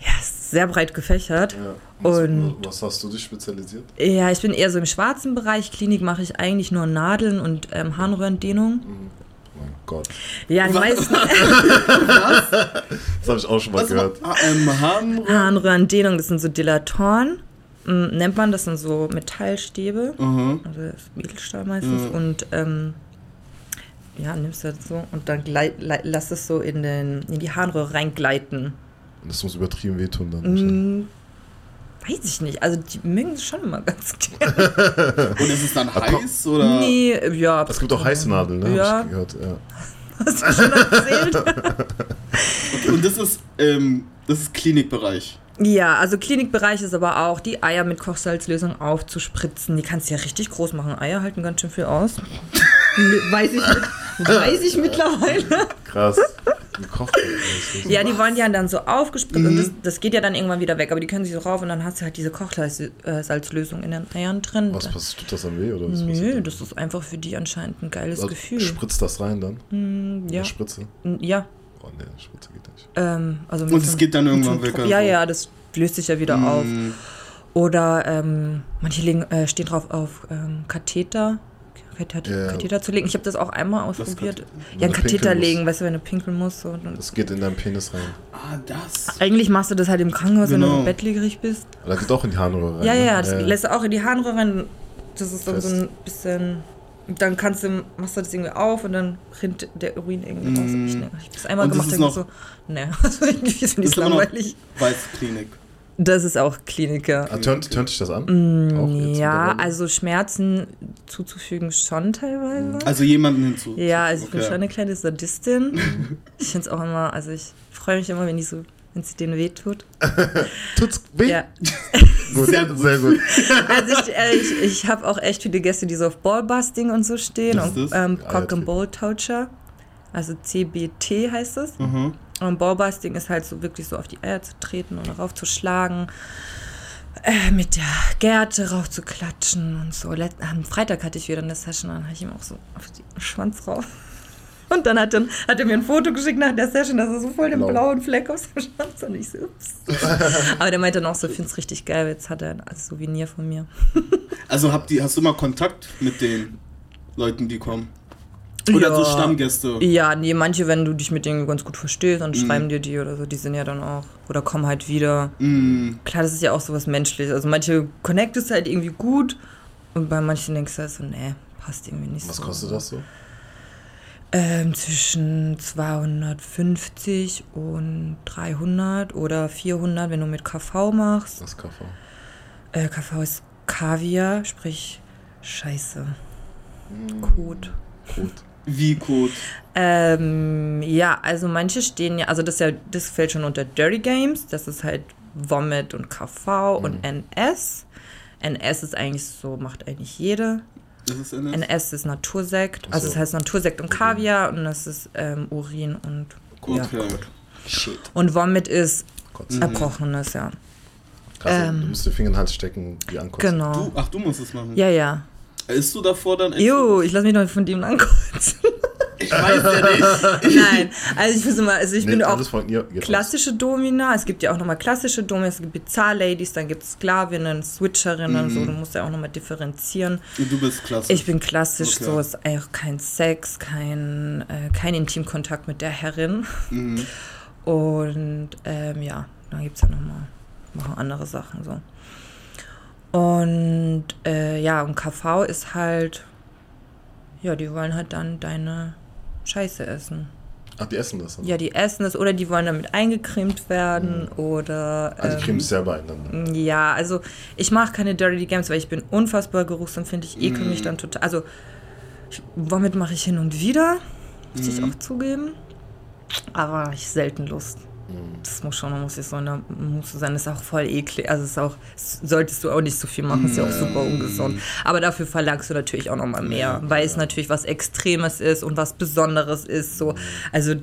Ja, ist sehr breit gefächert. Ja. Was, Und- was hast du dich spezialisiert? Ja, ich bin eher so im schwarzen Bereich. Klinik mache ich eigentlich nur Nadeln und ähm, Harnröhrendehnung. Oh mein Gott. Ja, die meisten Das habe ich auch schon mal Was gehört. ähm, Harn Harnröhrendehnung, das sind so Dilatoren. Mm, nennt man, das sind so Metallstäbe. Mhm. Also Edelstahl meistens. Und ähm, ja, nimmst du das so und dann gleit, lei- lass es so in, den, in die Harnröhre reingleiten. Das muss übertrieben wehtun dann. Mm, weiß ich nicht. Also die mögen es schon immer ganz gerne. Und ist es dann heiß oder? Nee, ja. Es gibt auch heiße Nadeln, ne? Ja. Hab ich gehört. Ja. Hast du schon erzählt? Okay, und das ist, ähm, das ist Klinikbereich. Ja, also Klinikbereich ist aber auch, die Eier mit Kochsalzlösung aufzuspritzen. Die kannst du ja richtig groß machen. Eier halten ganz schön viel aus. Weiß, ich, weiß ich mittlerweile. Krass. Gekocht. Ja, die wollen ja dann so aufgespritzt und das, das geht ja dann irgendwann wieder weg. Aber die können sich so rauf und dann hast du halt diese Kochsalzlösung in den Eiern drin. Was passiert? Tut das dann weh? Oder was Nö, das ist einfach für die anscheinend ein geiles Also, Gefühl. Spritzt das rein dann? ja, Eine Spritze? ja. Oh ne, Spritze geht nicht. Ähm, also Und es geht dann irgendwann weg. Ja, ja, das löst sich ja wieder auf. Mm, Oder ähm, manche legen, äh, stehen drauf auf ähm, Katheter. Katheter, Ja. Katheter zu legen. Ich habe das auch einmal ausprobiert. Ja, einen Katheter musst. legen, weißt du, wenn du pinkeln musst. So, dann Das geht in deinen Penis rein. Ah, das. Eigentlich machst du das halt im Krankenhaus, wenn du Genau. so bettlägerig bist. Aber da geht auch in die Harnröhre rein. Ja, ja, ne? ja, das lässt du auch in die Harnröhre rein. Das ist dann so ein bisschen. Dann kannst du, machst du das irgendwie auf und dann rinnt der Urin irgendwie raus. Mm. Ich, ne, ich hab das einmal Und das gemacht, ist denke so, noch- ne, das ist immer noch langweilig. Das ist auch Kliniker. Ah, tönt, tönt dich das an? Mm, ja, also Schmerzen zuzufügen schon teilweise. Also jemanden hinzu. Ja, also ich bin schon eine kleine Sadistin. ich finde es auch immer, also ich freue mich immer, wenn die so, wenn es denen wehtut. Tut's weh? Ja. Gut, Sehr gut. Sehr gut. Also ich, äh, ich, ich habe auch echt viele Gäste, die so auf Ballbusting und so stehen Was und ist das? ähm, Ja, Cock and. Ball Toucher. Also CBT heißt es. Mhm. Und Ballbusting ist halt so wirklich so auf die Eier zu treten und raufzuschlagen. Äh, mit der Gerte rauf zu klatschen und so. Let am Freitag hatte ich wieder eine Session, dann habe ich ihm auch so auf den Schwanz rauf. Und dann hat, dann hat er mir ein Foto geschickt nach der Session, dass er so voll den Blau. blauen Fleck auf dem Schwanz und ich so, ups. Aber der meinte dann auch so, ich finde es richtig geil, jetzt hat er ein Souvenir von mir. Also habt ihr, hast du mal Kontakt mit den Leuten, die kommen? Oder Ja. so Stammgäste? Ja, nee, manche, wenn du dich mit denen ganz gut verstehst, dann Mhm. schreiben dir die oder so, die sind ja dann auch, oder kommen halt wieder. Mm, Klar, das ist ja auch sowas Menschliches. Also manche connectest halt irgendwie gut und bei manchen denkst du halt so, nee, passt irgendwie nicht Was so. kostet das so? Ähm, zwischen 250 und 300 oder 400, wenn du mit KV machst. Das KV. Äh, KV ist Kaviar, sprich Scheiße. Kot. Gut. Wie gut. Ähm, ja, also manche stehen ja, also das ist ja, das fällt schon unter Dirty Games, das ist halt Vomit und KV und NS. NS ist eigentlich so, macht eigentlich jede. Das ist NS. NS ist Natursekt, also so. es heißt Natursekt und Kaviar und das ist ähm, Urin und ja. Okay. Shit. Und Vomit ist Kotze. Erbrochenes, ja. Krass, Ähm, du musst den Finger in den Hals stecken, wie ankotzen. Genau. Du, ach, du musst es machen. Ja, ja. Isst du davor dann echt? Jo, ich lasse mich doch von dem ankotzen. Ich weiß ja nicht. Nein, also ich mal, also ich Nee, bin auch klassische Domina. Es gibt ja auch nochmal klassische Domina. Es gibt Bizarre-Ladies, dann gibt es Sklavinnen, Switcherinnen. Mhm. So, du musst ja auch nochmal differenzieren. Und du bist klasse. Ich bin klassisch, Okay. so ist auch kein Sex, kein, äh, kein Intimkontakt mit der Herrin. Mhm. Und ähm, ja, dann gibt es ja nochmal noch andere Sachen so. Und äh, ja, und KV ist halt, ja, die wollen halt dann deine Scheiße essen. Ach, die essen das dann? Ja, die essen es oder die wollen damit eingecremt werden oder. Ah, die ähm, cremen es selber ein dann. ja, also ich mache keine Dirty Games, weil ich bin unfassbar geruchsempfindlich, ich ekel mich dann total. Also, ich, womit mache ich hin und wieder, muss ich auch zugeben. Aber ich selten Lust. Das muss schon, muss ich so eine, so sein, das ist auch voll eklig. Also ist auch, solltest du auch nicht so viel machen, ist ja auch super ungesund. Aber dafür verlangst du natürlich auch nochmal mehr, weil es natürlich was Extremes ist und was Besonderes ist. So. Also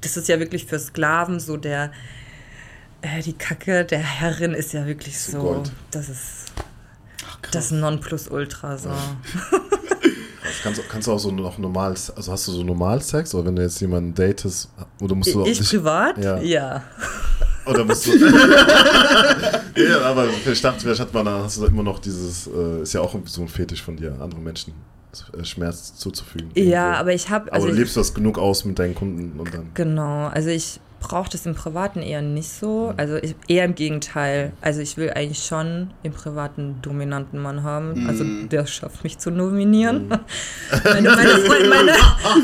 das ist ja wirklich für Sklaven so der, äh, die Kacke der Herrin ist ja wirklich so, Gold. das ist das Nonplusultra so. Also kannst, du- kannst du auch so noch normal, also hast du so Normalsex oder wenn du jetzt jemanden datest, oder musst du Ich dich- privat? Ja. ja. Oder musst du. ja, aber ich dachte, vielleicht hat man, dann hast du immer noch dieses, äh, ist ja auch so ein Fetisch von dir, anderen Menschen äh, Schmerz zuzufügen. Ja, Irgendwo. aber ich habe aber also du ich, lebst das genug aus mit deinen Kunden und dann. Genau, also ich brauche das im Privaten eher nicht so. Also ich, eher im Gegenteil. Also ich will eigentlich schon im Privaten einen dominanten Mann haben. Also der schafft mich zu nominieren. meine, meine, Freund, meine,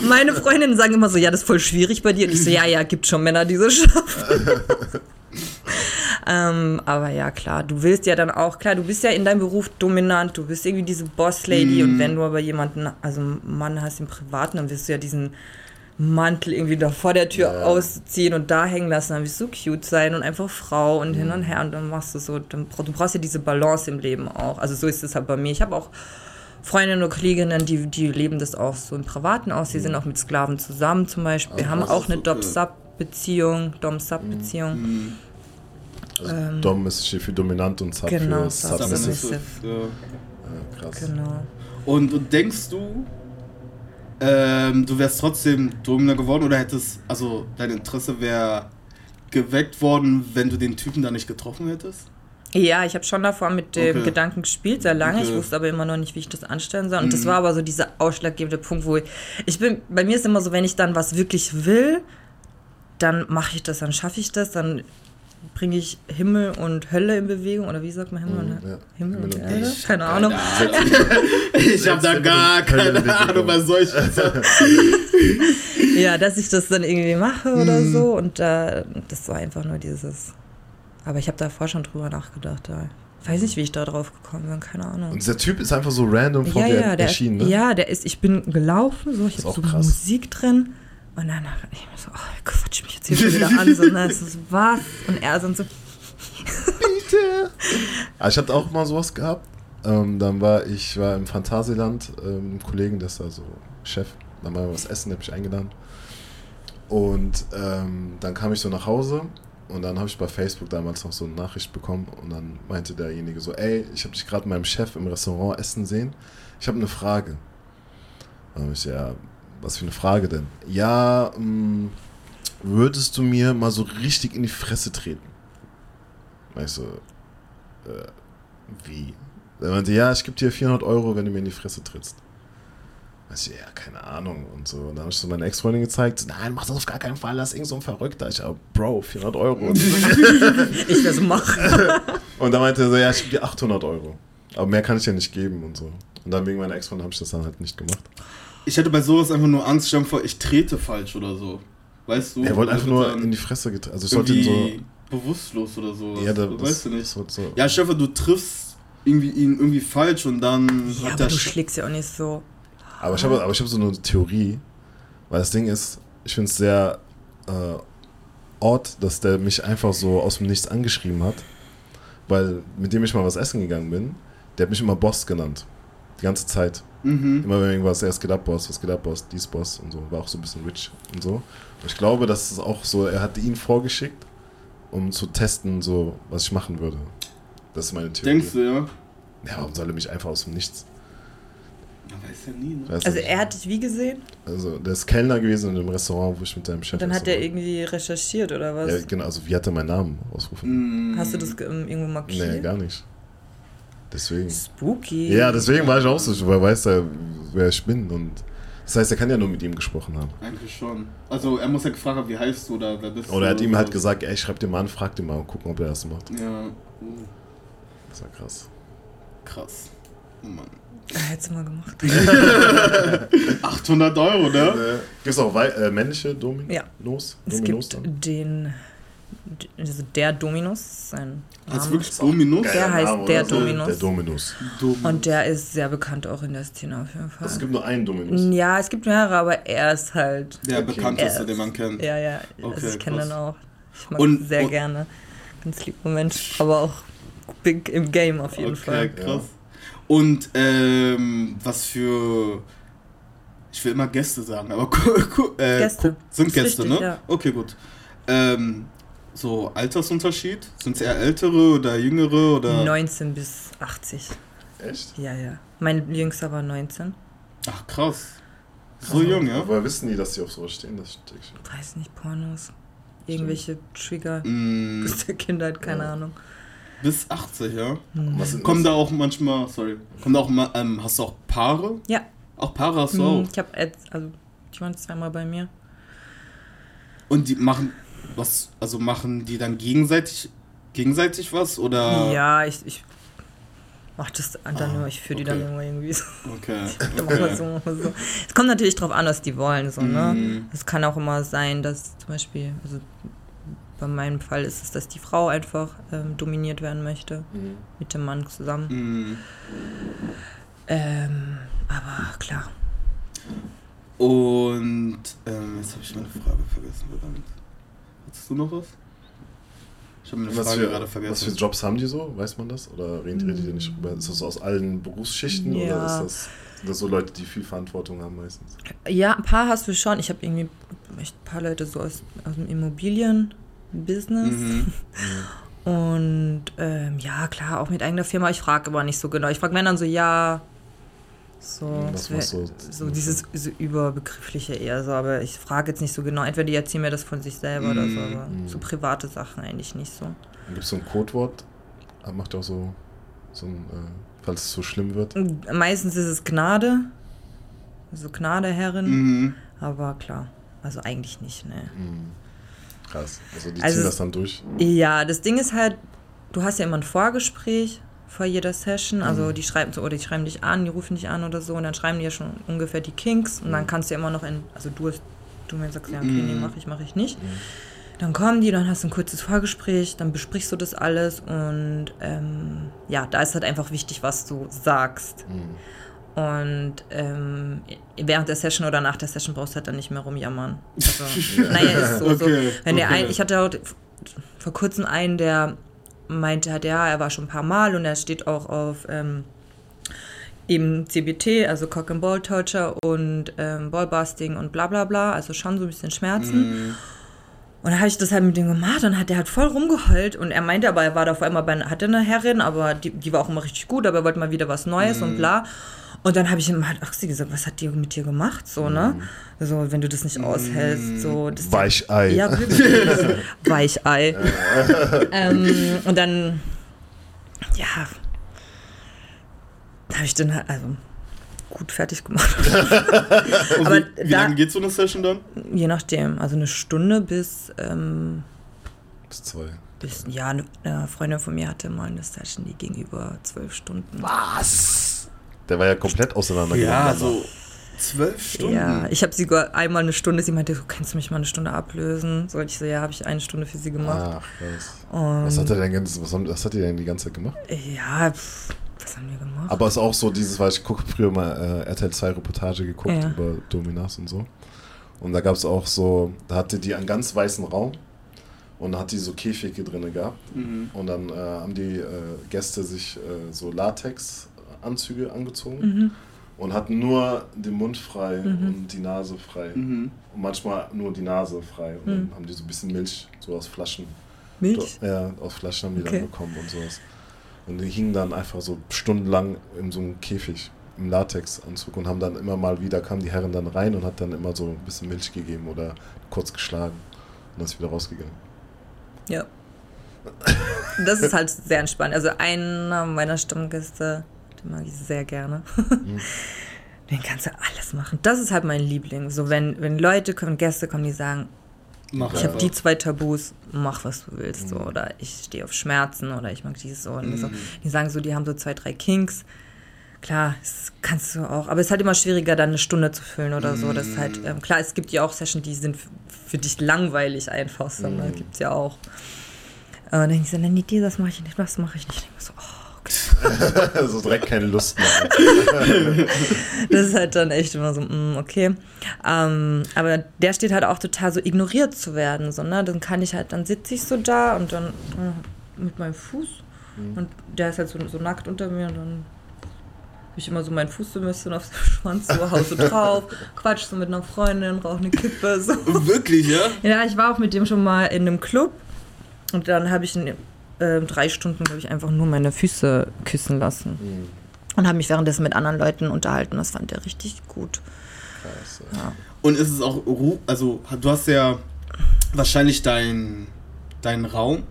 meine Freundinnen sagen immer so, ja, das ist voll schwierig bei dir. Und ich so, ja, ja, gibt schon Männer, die so schaffen. ähm, aber ja, klar, du willst ja dann auch, klar, du bist ja in deinem Beruf dominant, du bist irgendwie diese Boss-Lady und wenn du aber jemanden, also einen Mann hast im Privaten, dann wirst du ja diesen Mantel irgendwie da vor der Tür Ja. ausziehen und da hängen lassen, dann wirst du cute sein und einfach Frau und hin und her und dann machst du so, dann, du brauchst ja diese Balance im Leben auch. Also so ist es halt bei mir. Ich habe auch Freundinnen und Kolleginnen, die, die leben das auch so im Privaten aus. Die sind auch mit Sklaven zusammen zum Beispiel. Wir haben auch eine okay. Dom-Sub-Beziehung, Dom-Sub-Beziehung. Also Dom ist steht für dominant und Sub Ähm, genau, für Sub Submissive. ist- Submissive. Ja. Ja, krass. Genau. Und, und denkst du, ähm, du wärst trotzdem Domina geworden oder hättest, also dein Interesse wäre geweckt worden, wenn du den Typen da nicht getroffen hättest? Ja, ich habe schon davor mit dem Okay. Gedanken gespielt, sehr lange. Ich Okay. wusste aber immer noch nicht, wie ich das anstellen soll. Und Mhm. das war aber so dieser ausschlaggebende Punkt, wo ich, ich bin, bei mir ist immer so, wenn ich dann was wirklich will, dann mache ich das, dann schaffe ich das, dann bringe ich Himmel und Hölle in Bewegung. Oder wie sagt man Himmel und Mhm, ja. Himmel und Himmel und Erde? Ich Keine Ahnung. Ich habe da gar Keine Ahnung bei solchen Sachen. Ja, dass ich das dann irgendwie mache oder Mhm. so. Und äh, das war einfach nur dieses. Aber ich habe davor schon drüber nachgedacht. Ja. Weiß nicht, wie ich da drauf gekommen bin, keine Ahnung. Und dieser Typ ist einfach so random vor ja, dir ja, der erschienen, ne? ja, der ist, ich bin gelaufen, so, ich habe so krass. Musik drin und dann hab ich mir so, oh, quatsch mich jetzt hier schon wieder an, so, ne, es ist was und er so, so Bitte. Ich hatte auch mal sowas gehabt. Ähm, dann war ich war im Phantasialand ähm, Kollegen, der ist da so Chef. Dann mal was essen, der hat mich eingeladen. Und ähm, dann kam ich so nach Hause und dann habe ich bei Facebook damals noch so eine Nachricht bekommen und dann meinte derjenige so, ey, ich habe dich gerade meinem Chef im Restaurant essen sehen. Ich habe eine Frage. Dann habe ich ja, was für eine Frage denn? Ja, mh, würdest du mir mal so richtig in die Fresse treten? Weißt du, äh, wie? Er meinte, ja, ich gebe dir 400 Euro, wenn du mir in die Fresse trittst. Weißt du, ja, keine Ahnung und so. Und dann habe ich so meine Ex-Freundin gezeigt, nein, mach das auf gar keinen Fall, das ist irgend so ein Verrückter. Ich hab, Bro, 400 Euro. ich das mache. und dann meinte er so, ja, ich gebe dir 800 Euro. Aber mehr kann ich dir nicht geben und so. Und dann wegen meiner Ex-Freundin habe ich das dann halt nicht gemacht. Ich hätte bei sowas einfach nur Angst, dir vor, ich trete falsch oder so. Weißt du? er wollte einfach nur in die Fresse getreten. Also ich sollte ihn irgendwie so... bewusstlos oder so. Ja, da, das, weißt du nicht. So, Ja, Stefan, du triffst irgendwie ihn irgendwie falsch und dann Ja, hat aber du Sch- schlägst ja auch nicht so. Aber ich habe aber ich hab so eine Theorie, weil das Ding ist, ich finde es sehr äh, odd, dass der mich einfach so aus dem Nichts angeschrieben hat, weil mit dem ich mal was essen gegangen bin, der hat mich immer Boss genannt. Die ganze Zeit. Mhm. Immer wenn irgendwas, ja, es geht ab, Boss, was geht ab, Boss, dies Boss und so. War auch so ein bisschen rich und so. Und ich glaube, das ist auch so, er hat ihn vorgeschickt, um zu testen, so, was ich machen würde. Das ist meine Theorie. Denkst du, ja? Ja, warum soll er mich einfach aus dem Nichts? Man weiß ja nie, ne? Weißt Also du? er hat dich wie gesehen? Also, der ist Kellner gewesen in dem Restaurant, wo ich mit deinem Chef Und dann hat er irgendwie recherchiert oder was? Ja, genau, also wie hat er meinen Namen ausgerufen? Mm. Hast du das ähm, irgendwo markiert? Nee, gar nicht. Deswegen. Spooky. Ja, deswegen war ich auch so, weil weiß er, wer ich bin. Und das heißt, er kann ja nur mit ihm gesprochen haben. Eigentlich schon. Also er muss ja gefragt haben, wie heißt du oder wer bist du? Oder er hat ihm halt gesagt, ey, schreib dir mal an, frag dir mal und gucken, ob er das macht. Ja, oh, Das war krass. krass. Oh Mann. Ah, Hättest du mal gemacht. 800 Euro, ne? Äh, Gibt es auch äh, männliche Dominos? Ja. Es Dominos gibt dann? den, also der Dominus, sein du Name. wirklich Dominus? Der Geiler heißt Name, der. Dominus. Der Dominus. Dominus. Und der ist sehr bekannt auch in der Szene auf jeden Fall. Also es gibt nur einen Dominus. ja, es gibt mehrere, aber er ist halt. Der Okay. bekannteste, den man kennt. Ja, ja. Okay, also ich kenne den auch. Ich mag Und- sehr und- gerne. Ganz lieber Mensch, aber auch big im Game auf jeden okay, Fall. krass. Und ähm, was für. Ich will immer Gäste sagen, aber äh, Gäste. sind Ist Gäste, richtig, ne? ja. Okay, gut. Ähm, so Altersunterschied? Sind es eher ältere oder jüngere oder? 19 bis 80. Echt? Ja, ja. Mein Jüngster war 19. Ach krass. So jung, ja? Woher wissen die, dass die auf sowas stehen? Das steht schon. Weiß nicht, Pornos. Irgendwelche Trigger Mm, bis der Kindheit, keine Ja. Ahnung. bis 80, ja? Hm. Was sind Kommen das? da auch manchmal, sorry, kommen da auch mal, ähm, hast du auch Paare? Ja. Auch Paare hast du Hm, auch. Ich habe jetzt, also die waren zweimal bei mir. Und die machen, was, also machen die dann gegenseitig, gegenseitig was oder? Ja, ich, ich mach das dann Ah, nur, ich führe die dann immer irgendwie so. Okay. Okay. so, so. Es kommt natürlich drauf an, was die wollen, so, ne? Mm, Es kann auch immer sein, dass zum Beispiel, also bei meinem Fall ist es, dass die Frau einfach ähm, dominiert werden möchte Mhm. mit dem Mann zusammen. mm. Ähm, aber klar. Und ähm, jetzt habe ich meine Frage vergessen, verdammt. Hattest du noch was? Ich habe meine Was Frage für, gerade was für vergessen. Jobs haben die so? Weiß man das? Oder reden redet ihr nicht drüber? Ist das aus allen Berufsschichten oder Ja. ist das, sind das so Leute, die viel Verantwortung haben meistens? Ja, ein paar hast du schon. Ich habe irgendwie echt ein paar Leute so aus, aus dem Immobilienbusiness. Mhm. Und ähm, ja, klar, auch mit eigener Firma. Ich frage aber nicht so genau. Ich frage wenn dann so, ja, so, wär- du? so dieses so überbegriffliche eher so, aber ich frage jetzt nicht so genau. Entweder die erzählen mir das von sich selber oder so, aber Mhm. so private Sachen eigentlich nicht so. Gibt es so ein Codewort? Macht auch so, so ein, äh, falls es so schlimm wird? Und meistens ist es Gnade, also Gnade, Herrin, Mhm. aber klar, also eigentlich nicht, ne. Mhm. Krass. Also die Also ziehen das dann durch. Ja, das Ding ist halt, du hast ja immer ein Vorgespräch vor jeder Session. Also Mhm. die schreiben so, oder die schreiben dich an, die rufen dich an oder so und dann schreiben die ja schon ungefähr die Kinks und dann Mhm. kannst du ja immer noch in, also du hast, du mir sagst, ja, okay, nee, Mhm. mach ich, mach ich nicht. Dann kommen die, dann hast du ein kurzes Vorgespräch, dann besprichst du das alles und ähm, ja, da ist halt einfach wichtig, was du sagst. Mhm. Und ähm, während der Session oder nach der Session brauchst du halt dann nicht mehr rumjammern. Also, naja, ist so. so. Okay, Wenn der okay. ein, ich hatte vor kurzem einen, der meinte halt, ja, er war schon ein paar Mal und er steht auch auf ähm, eben CBT, also Cock and Ball Torture und ähm, Ballbusting und bla bla bla, also schon so ein bisschen Schmerzen. Mhm. Und dann habe ich das halt mit dem gemacht und hat der halt voll rumgeheult und er meinte aber, er war davor immer bei, hatte eine Herrin, aber die, die war auch immer richtig gut, aber er wollte mal wieder was Neues Mhm. und bla. Und dann habe ich ihm halt, ach sie gesagt, was hat die mit dir gemacht, so, ne? So, wenn du das nicht aushältst, so. Das Weichei. ja. Weichei. ähm, und dann, ja, habe ich dann halt, also gut fertig gemacht. Aber wie, wie da- lange geht so eine Session dann? Je nachdem, also eine Stunde bis, ähm, Bis zwei. bis ja, eine, eine Freundin von mir hatte mal eine Session, die ging über zwölf Stunden. Was? Der war ja komplett Ja, auseinandergegangen. so zwölf Stunden. Ja, ich habe sie einmal eine Stunde, sie meinte, so, kannst du mich mal eine Stunde ablösen? So, ich so, ja, habe ich eine Stunde für sie gemacht. Ach, krass. Und Was hat er denn ganz, was, haben, was hat die denn die ganze Zeit gemacht? ja, pff, was haben wir gemacht? Aber es ist auch so dieses, weil ich gucke früher mal äh, RTL 2 Reportage geguckt Ja. über Dominas und so. Und da gab es auch so, da hatte die einen ganz weißen Raum und da hat die so Käfige drin gehabt. Mhm. Und dann äh, haben die äh, Gäste sich äh, so Latex-Anzüge angezogen Mhm. und hatten nur den Mund frei Mhm. und die Nase frei. Mhm. Und manchmal nur die Nase frei. Und Mhm. dann haben die so ein bisschen Milch, so aus Flaschen. Milch? Ja, aus Flaschen haben die Okay. dann bekommen und sowas. Und die hingen dann einfach so stundenlang in so einem Käfig im Latexanzug und haben dann immer mal wieder, kamen die Herren dann rein und hat dann immer so ein bisschen Milch gegeben oder kurz geschlagen und dann ist wieder rausgegangen. Ja. Das ist halt sehr entspannt. Also einer meiner Stammgäste, den mag ich sehr gerne. Mhm. Den kannst du alles machen. Das ist halt mein Liebling. So, wenn, wenn Leute kommen, Gäste kommen, die sagen, Mach ich habe die zwei Tabus, mach was du willst. So, Mhm. oder ich stehe auf Schmerzen oder ich mag dies so. Und so. Mhm. Die sagen so, die haben so zwei, drei Kinks. Klar, das kannst du auch. Aber es ist halt immer schwieriger, dann eine Stunde zu füllen oder so. Das ist halt, Mhm. ähm, klar, es gibt ja auch Sessions, die sind für dich langweilig einfach. So, ne? Mhm. Gibt es ja auch. Und dann denke ich so, nee, das mache ich nicht, das mache ich nicht. Ich denk mir so, oh, okay. so direkt keine Lust mehr. Das ist halt dann echt immer so, mm, okay. Ähm, aber der steht halt auch total so ignoriert zu werden. So, ne? Dann kann ich halt, dann sitze ich so da und dann äh, mit meinem Fuß und der ist halt so, so nackt unter mir und dann habe ich immer so meinen Fuß so ein bisschen auf den Schwanz, so hau so drauf, quatsch so mit einer Freundin, rauche eine Kippe, so. Wirklich, ja? Ja, ich war auch mit dem schon mal in einem Club und dann habe ich in äh, drei Stunden, glaube ich, einfach nur meine Füße küssen lassen. Und habe mich währenddessen mit anderen Leuten unterhalten. Das fand er richtig gut. Krass, Ja. Und ist es auch, also du hast ja wahrscheinlich deinen dein Raum,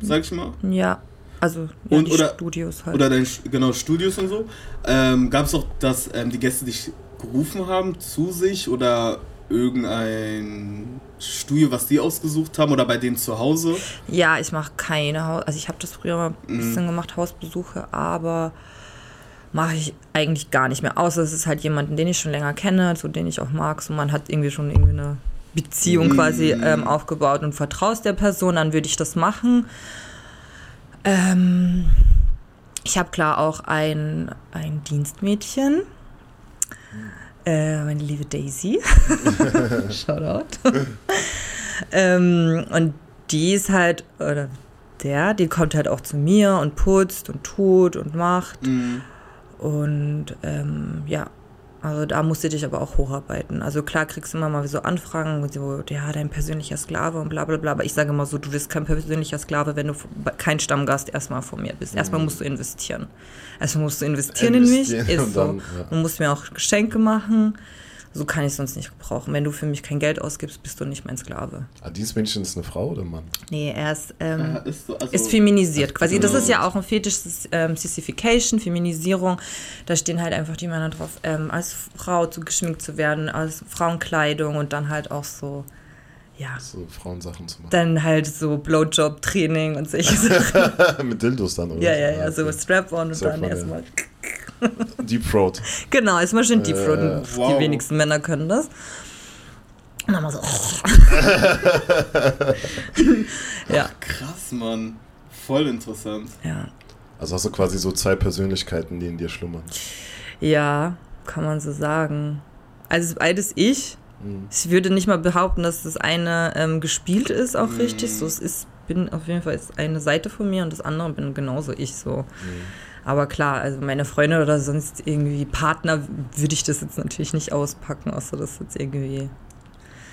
sag ich mal, Ja, also ja, Und- die oder- Studios halt. oder dein genau Studios und so. Ähm, Gab es auch, dass ähm, die Gäste dich gerufen haben zu sich oder irgendein Studio, was die ausgesucht haben oder bei denen zu Hause? ja, ich mache keine Haus... Also ich habe das früher mal ein bisschen gemacht, Hausbesuche, aber mache ich eigentlich gar nicht mehr. Außer es ist halt jemanden, den ich schon länger kenne, so den ich auch mag. So man hat irgendwie schon irgendwie eine Beziehung quasi ähm, aufgebaut und vertraust der Person, dann würde ich das machen. Ähm, ich habe klar auch ein, ein Dienstmädchen. Äh, meine liebe Daisy. Shoutout. ähm, und die ist halt, oder der, die kommt halt auch zu mir und putzt und tut und macht. Mhm. Und ähm, ja, also da musst du dich aber auch hocharbeiten. Also klar kriegst du immer mal so Anfragen, so, ja, dein persönlicher Sklave und bla bla bla. Aber ich sage immer so, du bist kein persönlicher Sklave, wenn du kein Stammgast erstmal von mir bist. Erstmal musst du investieren. Erstmal musst du investieren, Investieren in mich. und Ist so. dann, ja. Du musst mir auch Geschenke machen. So kann ich sonst nicht gebrauchen. Wenn du für mich kein Geld ausgibst, bist du nicht mein Sklave. Ah, Dienstmädchen ist eine Frau oder Mann? Nee, er ist, ähm, Ja, ist, so, also, ist feminisiert quasi. Das genau. ist ja auch ein Fetisch, das ist, ähm, Sissification, Feminisierung. Da stehen halt einfach die Männer drauf, ähm, als Frau zu geschminkt zu werden, als Frauenkleidung und dann halt auch so, ja, So Frauensachen zu machen. dann halt so Blowjob-Training und solche Sachen. Mit Dildos dann, oder? ja, ja, ja, Ah, so. Strap-on und Strap-on, dann ja. Deep Throat. Genau, erstmal schön Deep Throat. Äh, Die wow. wenigsten Männer können das. Und dann mal so. ja, Krass, Mann. Voll interessant. ja. Also hast du quasi so zwei Persönlichkeiten, die in dir schlummern. Ja, kann man so sagen. Also es ist beides ich. Mhm. Ich würde nicht mal behaupten, dass das eine ähm, gespielt ist, auch Mhm. richtig. So, es ist, bin auf jeden Fall ist eine Seite von mir und das andere bin genauso ich so. Aber klar, also meine Freunde oder sonst irgendwie Partner würde ich das jetzt natürlich nicht auspacken, außer das jetzt irgendwie.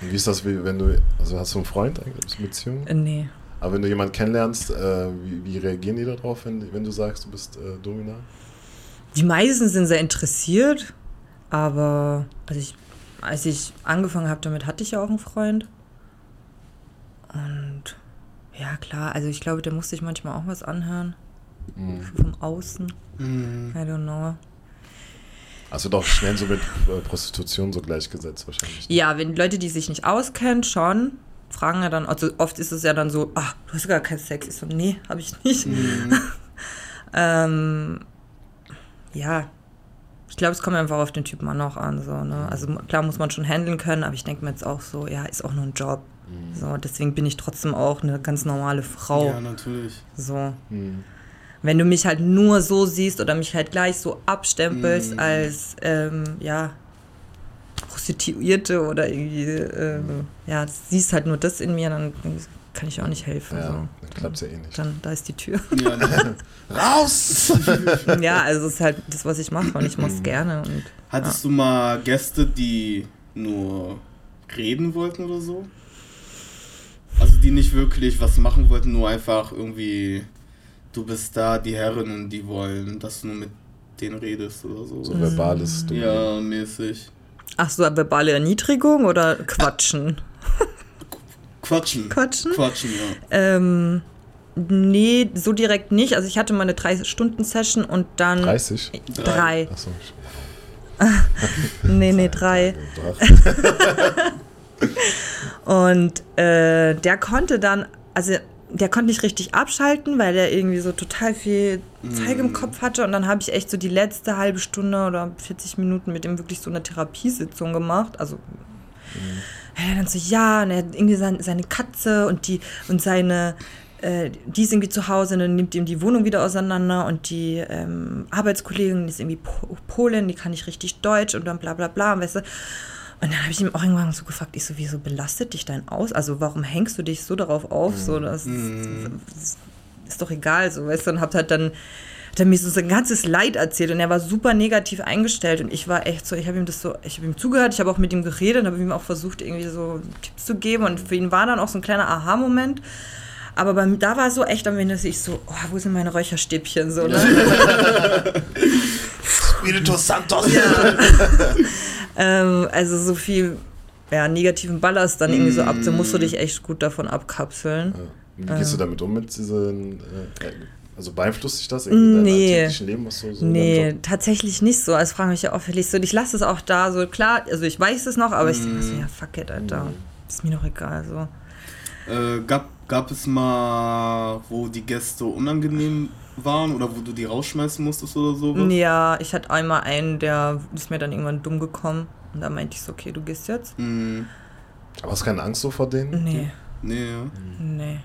Und wie ist das, wie, wenn du, also hast du einen Freund eigentlich, eine Beziehung? Äh, nee. Aber wenn du jemanden kennenlernst, äh, wie, wie reagieren die darauf, wenn, wenn du sagst, du bist äh, Domina? Die meisten sind sehr interessiert, aber also ich, als ich angefangen habe damit, hatte ich ja auch einen Freund. Und ja, klar, also ich glaube, der musste sich manchmal auch was anhören. Mhm. Vom Außen. Mhm. I don't know. Also doch schnell so mit äh, Prostitution so gleichgesetzt wahrscheinlich. Ja, wenn Leute, die sich nicht auskennen, schon, fragen ja dann, also oft ist es ja dann so, ah, du hast gar keinen Sex. Ich so, nee, habe ich nicht. Mhm. Ähm, ja, ich glaube, es kommt einfach auf den Typen an auch an. So, ne? Also klar muss man schon handeln können, aber ich denke mir jetzt auch so, ja, ist auch nur ein Job. So, deswegen bin ich trotzdem auch eine ganz normale Frau. Ja, natürlich. So. Mhm. Wenn du mich halt nur so siehst oder mich halt gleich so abstempelst Mm. als, ähm, ja, Prostituierte oder irgendwie, ähm, ja, siehst halt nur das in mir, dann kann ich auch nicht helfen. Ja, so. dann klappt ja eh nicht. Dann, da ist die Tür. Ja? Raus! ja, also es ist halt das, was ich mache und ich mache es gerne. Und Hattest du mal Gäste, die nur reden wollten oder so? Also die nicht wirklich was machen wollten, nur einfach irgendwie, du bist da, die Herren und die wollen, dass du nur mit denen redest oder so. So verbales Domina. ja, mäßig. Ach so, verbale Erniedrigung oder Quatschen? Quatschen. Quatschen? Quatschen, ja. Ähm, nee, so direkt nicht. Also ich hatte mal eine 3-Stunden-Session und dann... 30? Drei. Achso. Nee, nee, drei. Und äh, der konnte dann, also der konnte nicht richtig abschalten, weil der irgendwie so total viel Zeug im Kopf hatte. Und dann habe ich echt so die letzte halbe Stunde oder 40 Minuten mit ihm wirklich so eine Therapiesitzung gemacht. Also er dann so, ja, und er hat irgendwie sein, seine Katze und die und seine äh, die ist irgendwie zu Hause und dann nimmt ihm die Wohnung wieder auseinander und die ähm, Arbeitskollegin ist irgendwie po Polin, die kann nicht richtig Deutsch und dann bla bla bla, weißt du. Und dann habe ich ihm auch irgendwann so gefragt, ich so, wieso belastet dich dein Aus? Also warum hängst du dich so darauf auf? So, das, das ist doch egal, so, weißt du, und habt halt dann hat er mir so sein ganzes Leid erzählt und er war super negativ eingestellt und ich war echt so, ich habe ihm das so, ich habe ihm zugehört, ich habe auch mit ihm geredet und habe ihm auch versucht, irgendwie so Tipps zu geben und für ihn war dann auch so ein kleiner Aha-Moment. Aber bei, da war so echt am Ende, dass ich so, oh, wo sind meine Räucherstäbchen? So, ne? Spirito Santos. Ja. ähm, also so viel ja, negativen Ballast dann irgendwie so ab, so musst du dich echt gut davon abkapseln. Ja. Wie gehst du damit um mit diesen, äh, also beeinflusst dich das irgendwie in Nee. deinem alltäglichen Leben? Was so, so Nee, tatsächlich nicht so. Also frage mich ja oft, so, ich lasse es auch da so, klar, also ich weiß es noch, aber ich denke so, ja, fuck it, Alter. Ist mir doch egal, so. Äh, gab, gab es mal, wo die Gäste unangenehm waren oder wo du die rausschmeißen musstest oder sowas? Ja, ich hatte einmal einen, der ist mir dann irgendwann dumm gekommen. Und da meinte ich so, okay, du gehst jetzt. Mhm. Aber hast du keine Angst so vor denen? Nee, Nee, ja. nee.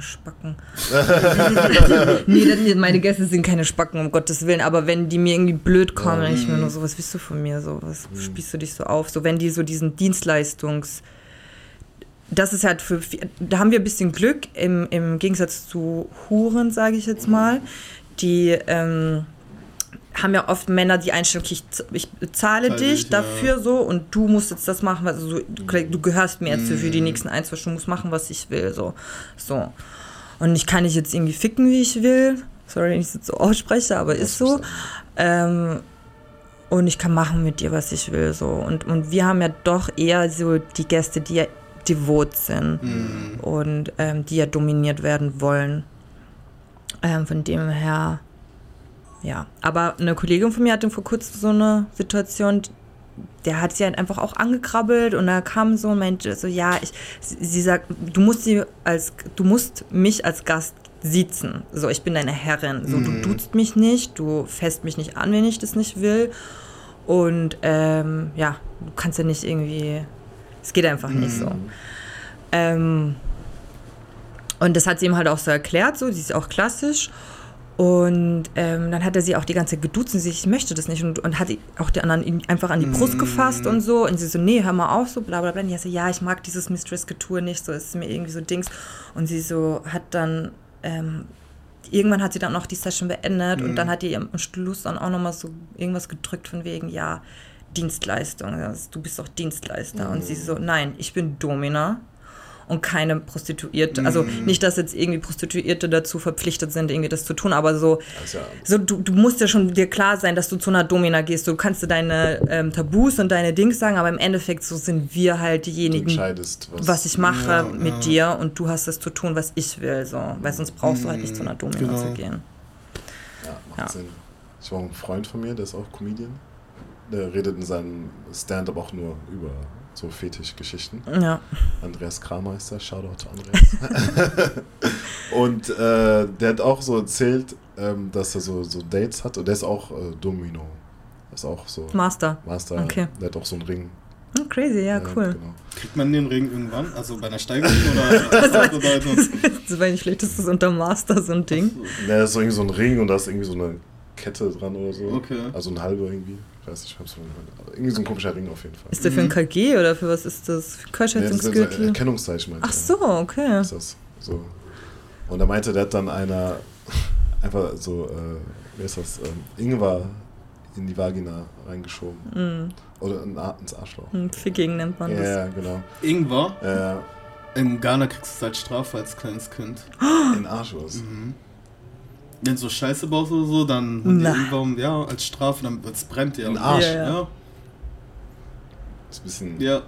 Spacken. nee, meine Gäste sind keine Spacken, um Gottes Willen. Aber wenn die mir irgendwie blöd kommen, dann ich mir nur so, was willst du von mir? So, was spießt du dich so auf? So, wenn die so diesen Dienstleistungs... Das ist halt für... Da haben wir ein bisschen Glück im, im Gegensatz zu Huren, sage ich jetzt mal. Die... Ähm, haben ja oft Männer die Einstellung, ich, ich bezahle Zahl dich ja. dafür so und du musst jetzt das machen, also so, du, du gehörst mir jetzt so für die nächsten ein, zwei Stunden, musst machen, was ich will, so. so. Und ich kann dich jetzt irgendwie ficken, wie ich will. Sorry, wenn ich es jetzt so ausspreche, aber ist so. Ähm, und ich kann machen mit dir, was ich will, so. Und, und wir haben ja doch eher so die Gäste, die ja devot sind Mhm. und ähm, die ja dominiert werden wollen. Ähm, von dem her, ja. Aber eine Kollegin von mir hatte vor kurzem so eine Situation, der hat sie halt einfach auch angekrabbelt und da kam so und meinte so, ja, ich, sie, sie sagt, du musst sie als, du musst mich als Gast siezen. So, ich bin deine Herrin. So, du duzt mich nicht, du fässt mich nicht an, wenn ich das nicht will. Und ähm, ja, du kannst ja nicht irgendwie, es geht einfach nicht so. Ähm, und das hat sie ihm halt auch so erklärt, so, sie ist auch klassisch. Und ähm, dann hat er sie auch die ganze Zeit geduzt und sie, ich möchte das nicht. Und, und hat auch die anderen ihn einfach an die Brust gefasst und so. Und sie so, nee, hör mal auf, so bla bla bla. Und ich so, ja, ich mag dieses Mistress-Getue nicht, so ist mir irgendwie so Dings. Und sie so hat dann, ähm, irgendwann hat sie dann auch die Session beendet und dann hat die am Schluss dann auch nochmal so irgendwas gedrückt von wegen, ja, Dienstleistung. Also, du bist doch Dienstleister. Und sie so, nein, ich bin Domina und keine Prostituierte. Also nicht, dass jetzt irgendwie Prostituierte dazu verpflichtet sind, irgendwie das zu tun, aber so, ist ja- so du, du musst ja schon dir klar sein, dass du zu einer Domina gehst. Du kannst dir deine ähm, Tabus und deine Dings sagen, aber im Endeffekt so sind wir halt diejenigen, was, was ich mache Ja, mit ja. dir und du hast das zu tun, was ich will. So. Weil sonst brauchst du halt nicht zu einer Domina Genau. zu gehen. Ja, macht Ja. Sinn. Ich war ein Freund von mir, der ist auch Comedian. Der redet in seinem Stand-up auch nur über so Fetischgeschichten. Ja. Andreas Kramer ist der, Shoutout to Andreas. und äh, der hat auch so erzählt, ähm, dass er so, so Dates hat und der ist auch äh, Domino. Das ist auch so Master. Master. Okay. Der hat auch so einen Ring. Hm, crazy, ja, cool. Genau. Kriegt man den Ring irgendwann? Also bei einer Steigerung oder? oder Das war nicht schlecht, das ist unter Master so ein Ding. Der ist so irgendwie so ein Ring und da ist irgendwie so eine Kette dran oder so. Okay. Also ein halber irgendwie. Ich weiß nicht, ich hab's irgendwie so ein komischer Ring auf jeden Fall. Ist der für ein KG oder für was ist das? Für Ja, das ist ein? Erkennungszeichen, meinte Ach so, okay. ist das. So. Und er meinte, der hat dann einer einfach so, äh, wie ist das, ähm, Ingwer in die Vagina reingeschoben. Mm, Oder in, ins Arschloch. ein Ficking nennt man Ja, das. ja, genau. Ingwer. Äh, In Ghana kriegst du es als Strafe als kleines Kind. in Arsch was. Mhm. Wenn du so Scheiße baust oder so, dann um- ja, als Strafe, dann es brennt dir. Den Arsch. Ja, ja. Ja, Ist ein bisschen. ja,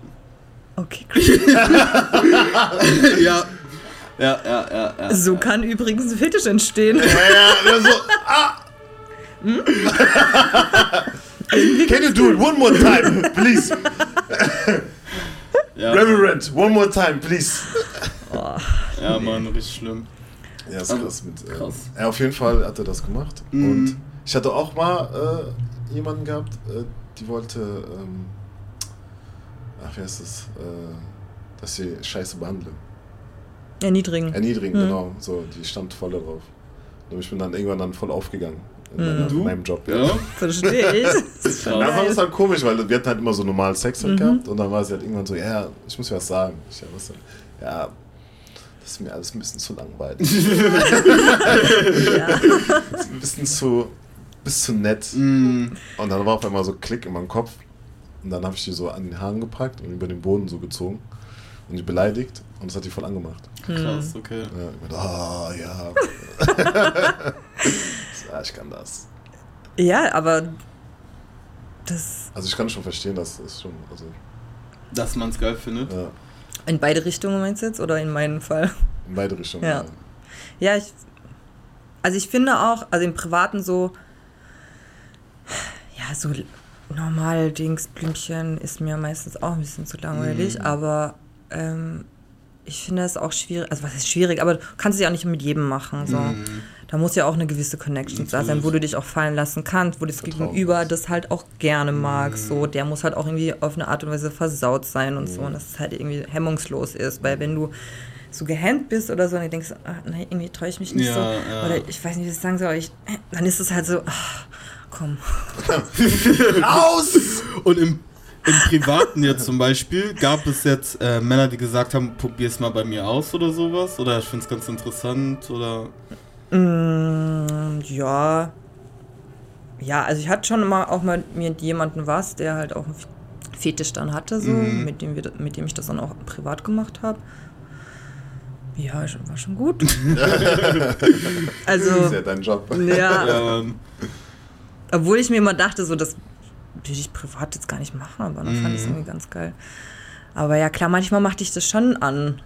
Okay, crazy. ja. Ja, ja, ja, ja. So kann übrigens ein Fetisch entstehen. Ja, ja, ja, so, ah! Can you do it one more time, please? Ja, Reverend, one more time, please. ja Mann, richtig schlimm. Ja, ist Also, krass. Mit, äh, krass. Ja, auf jeden Fall hat er das gemacht. Mhm. Und ich hatte auch mal äh, jemanden gehabt, äh, die wollte, ähm, ach, wie heißt das, äh, dass sie Scheiße behandeln. Erniedrigen. Erniedrigen, Mhm. genau. So, die stand voll darauf. Und ich bin dann irgendwann dann voll aufgegangen in, Mhm. meiner, meinem Job. Ja. Verstehe ich. Ist Ja, fand geil. es halt komisch, weil wir hatten halt immer so normal Sex halt Mhm. gehabt und dann war sie halt irgendwann so, ja, ich muss dir was sagen. Ich, ja, was denn? Ja, das ist mir alles ein bisschen zu langweilig. Ja. Das ist ein bisschen zu, bis zu nett. Mm, Und dann war auf einmal so Klick in meinem Kopf. Und dann habe ich die so an den Haaren gepackt und über den Boden so gezogen. Und die beleidigt. Und das hat die voll angemacht. krass, okay. Ja, ich ah, ja. ja, ich kann das. ja, aber das Also ich kann schon verstehen, dass das schon, also, Dass man es geil findet. ja, in beide Richtungen meinst du jetzt oder in meinem Fall? in beide Richtungen. Ja. Ja, ich. Also ich finde auch, also im Privaten so, ja, so normal Dings, Blümchen ist mir meistens auch ein bisschen zu langweilig, Mhm. aber ähm, ich finde es auch schwierig, also was ist schwierig, aber du kannst es ja auch nicht mit jedem machen. So. Mm. Da muss ja auch eine gewisse Connection da sein, wo du dich auch fallen lassen kannst, wo das Gegenüber das halt auch gerne mag. Mhm. So, der muss halt auch irgendwie auf eine Art und Weise versaut sein und Mhm. so, und dass es halt irgendwie hemmungslos ist. Weil wenn du so gehemmt bist oder so und du denkst, ah, nee, irgendwie traue ich mich nicht Ja, so. ja. Oder ich weiß nicht, wie ich das sagen soll, ich, dann ist es halt so, ach, komm. Aus! Und im, im Privaten jetzt zum Beispiel, gab es jetzt äh, Männer, die gesagt haben, probier's mal bei mir aus oder sowas? Oder ich find's ganz interessant oder. Mm, ja. Ja, also ich hatte schon mal auch mal mit jemandem was, der halt auch einen Fetisch dann hatte, so, Mhm. mit, dem wir, mit dem ich das dann auch privat gemacht habe. Ja, schon- war schon gut. Das also, ist ja dein Job. ja, Ähm, obwohl ich mir immer dachte, so, das würde ich privat jetzt gar nicht machen, aber dann fand ich es Mhm. irgendwie ganz geil. Aber ja, klar, manchmal macht dich das schon an.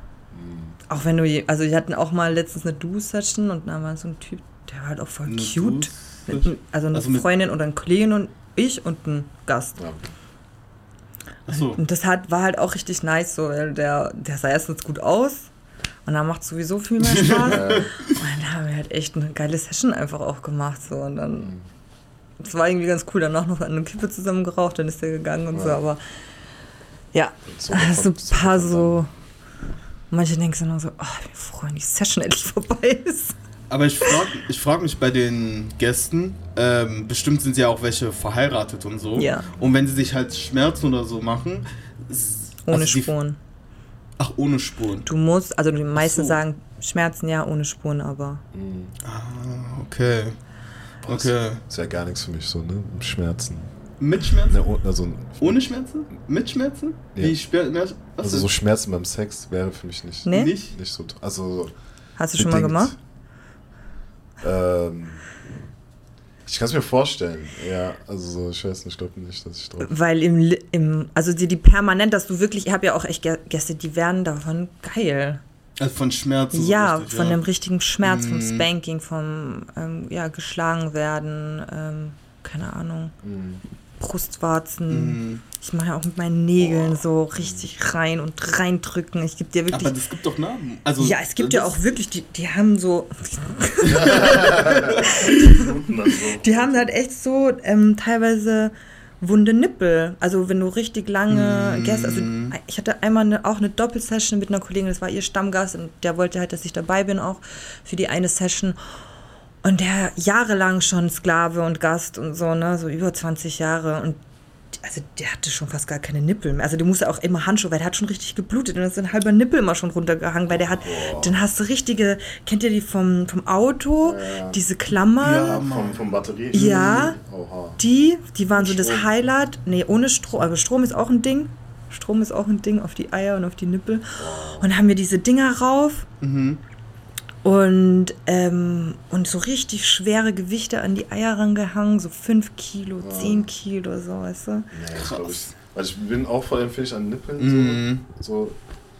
Auch wenn du, je- also wir hatten auch mal letztens eine Do-Session und da war so ein Typ, der war halt auch voll eine cute. Mit, also eine Also Freundin oder ein Kollegin und ich und ein Gast. Ja. Achso. Und das hat, war halt auch richtig nice, so, weil der, der sah erstens gut aus und dann macht sowieso viel mehr Spaß. Und dann haben wir halt echt eine geile Session einfach auch gemacht. So. Und dann, es war irgendwie ganz cool, danach noch eine Kippe zusammen geraucht, dann ist der gegangen und so, Ja. aber ja, so so von- ein paar so. Manche denken so noch so, oh, ich bin froh, wenn die Session endlich vorbei ist. Aber ich frage ich frag mich bei den Gästen, ähm, bestimmt sind ja auch welche verheiratet und so. Ja. Und wenn sie sich halt Schmerzen oder so machen. Ohne also die- Spuren. Ach, ohne Spuren. Du musst, also die meisten so. sagen Schmerzen ja, ohne Spuren, aber. Mhm. Ah, okay. Okay. Ist ja gar nichts für mich so, ne? Schmerzen. Mit Schmerzen? Ne, oh- also, Ohne Schmerzen? Mit Schmerzen? Ja. Wie Schmer was also so Schmerzen beim Sex wäre für mich nicht, Nee? Nicht? nicht so. Also Hast du schon mal gemacht? Ähm, ich kann es mir vorstellen. Ja, also so, ich weiß nicht, ich glaube nicht, dass ich drauf. Weil im, im also die, die permanent, dass du wirklich, ich habe ja auch echt Gä- Gäste, die werden davon geil. Also von Schmerzen. so ja, richtig, von ja. dem richtigen Schmerz, vom Mhm. Spanking, vom ähm, ja, geschlagen werden, ähm, keine Ahnung, Mhm. Brustwarzen. Mhm. Ich mache ja auch mit meinen Nägeln so richtig rein und reindrücken. Ich gebe dir wirklich. Aber das gibt doch Namen. Also, ja, es gibt ja auch wirklich, die, die haben so, die haben halt echt so ähm, teilweise wunde Nippel. Also wenn du richtig lange Mm. Gäste, also ich hatte einmal eine, auch eine Doppelsession mit einer Kollegin, das war ihr Stammgast und der wollte halt, dass ich dabei bin auch für die eine Session. Und der jahrelang schon Sklave und Gast und so, ne, so über 20 Jahre und also der hatte schon fast gar keine Nippel mehr. Also der musste auch immer Handschuhe, weil der hat schon richtig geblutet und dann ist ein halber Nippel immer schon runtergehangen, weil der hat, dann hast du richtige, kennt ihr die vom, vom Auto, diese Klammern? Ja, vom, vom Batterie. Ja. Oha. Die, die waren so das Strom. Highlight. Nee, ohne Strom. Aber Strom ist auch ein Ding. Strom ist auch ein Ding auf die Eier und auf die Nippel. Und dann haben wir diese Dinger rauf Mhm. Und, ähm, und so richtig schwere Gewichte an die Eier rangehangen. So 5 Kilo, 10 Kilo, so, weißt du? Nee, ich glaube ich. Weil ich bin auch voll empfindlich an Nippeln. Mhm. So,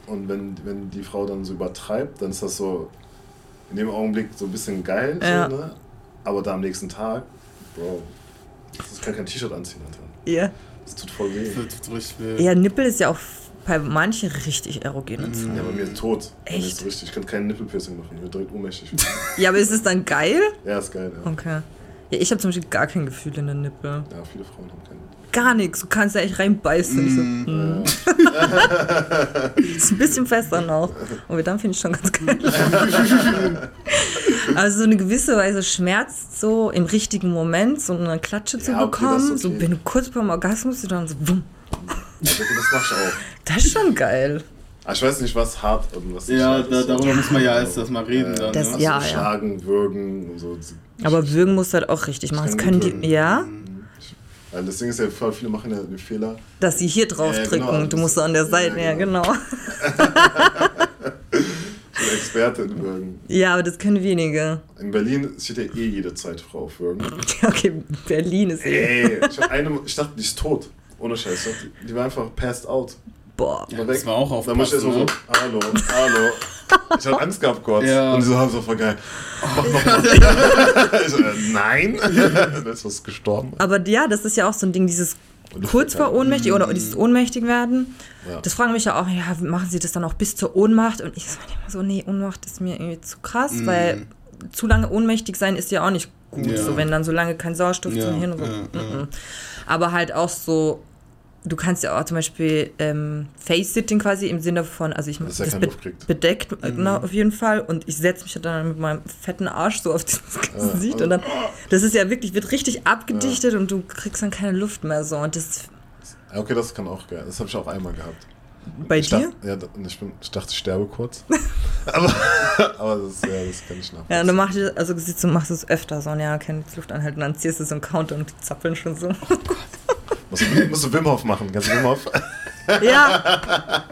so. Und wenn, wenn die Frau dann so übertreibt, dann ist das so in dem Augenblick so ein bisschen geil. Ja. So, ne? Aber da am nächsten Tag, Bro, das kann kein T-Shirt anziehen, Alter. Ja. Das tut voll weh. Das tut richtig weh. Ja, Nippel ist ja auch bei manchen richtig erogen. Mhm. Ja, bei mir ist tot. Echt? ist richtig. Ich kann keinen Nippelpiercing machen. Ich bin direkt ohnmächtig. Ja, aber ist es dann geil? ja, ist geil, ja. Okay. Ja, ich habe zum Beispiel gar kein Gefühl in der Nippel. Ja, viele Frauen haben keinen. Gar nichts. Du kannst da echt reinbeißen. Ich so, Mm. mm. ist ein bisschen fester noch. Und dann finde ich schon ganz geil. also so eine gewisse Weise schmerzt so im richtigen Moment, so eine Klatsche zu Ja, okay, das bekommen. So okay. wenn du kurz beim Orgasmus bist, dann so wumm. Also, das mach ich auch. Das ist schon geil. Ah, ich weiß nicht, was hart und was Ja, da, ist. darüber muss man ja erst erstmal reden Äh, dann. Das- ne? also ja, ja. Schlagen, würgen und so. Aber würgen musst du halt auch richtig machen. Das können gut die, würgen. ja, Weil das Ding ist ja, voll viele machen ja den Fehler. dass sie hier drauf Ja, ja, drücken. genau. Du musst so an der Seite, ja, Ja, genau. Ich bin Experte in Würgen. Ja, aber das können wenige. In Berlin steht ja eh jede zweite Frau auf Würgen. Ja, okay, Berlin ist eh. Ey, ich, eine, ich dachte, die ist tot. Ohne Scheiß. Die war einfach passed out. Boah. War das war auch Da muss ich erst aufpassen, mal so, hallo, hallo. Ich hab Angst gehabt kurz. Ja. Und die so, haben so voll geil. Mach nochmal. ich so, nein. da ist was gestorben. Aber ja, das ist ja auch so ein Ding, dieses kurz vor ohnmächtig oder dieses ohnmächtig werden. Ja. Das fragen mich ja auch, ja, machen sie das dann auch bis zur Ohnmacht? Und ich sage immer so, nee, Ohnmacht ist mir irgendwie zu krass, weil zu lange ohnmächtig sein ist ja auch nicht gut. Ja. So, wenn dann so lange kein Sauerstoff Ja, zum Hirn und so. ja, ja. Mhm. Aber halt auch so, du kannst ja auch zum Beispiel ähm, Face-Sitting quasi im Sinne von, also ich das keine be kriegt. bedeckt, äh, Mhm. genau, auf jeden Fall. Und ich setze mich dann mit meinem fetten Arsch so auf dieses Gesicht. also- und dann, das ist ja wirklich, wird richtig abgedichtet und du kriegst dann keine Luft mehr so. Und das Ja, okay, das kann auch geil. Das habe ich auch einmal gehabt. bei ich dir? Dachte, ja, ich, bin, ich dachte, ich sterbe kurz. aber aber das, ja, das kann ich nachvollziehen. Ja, und dann machst du, also du, machst du es öfter so, und ja, keine Luft anhalten, dann ziehst du so einen Counter und die zappeln schon so. Musst du, musst du Wim Hof machen. Du Wim Hof? ja,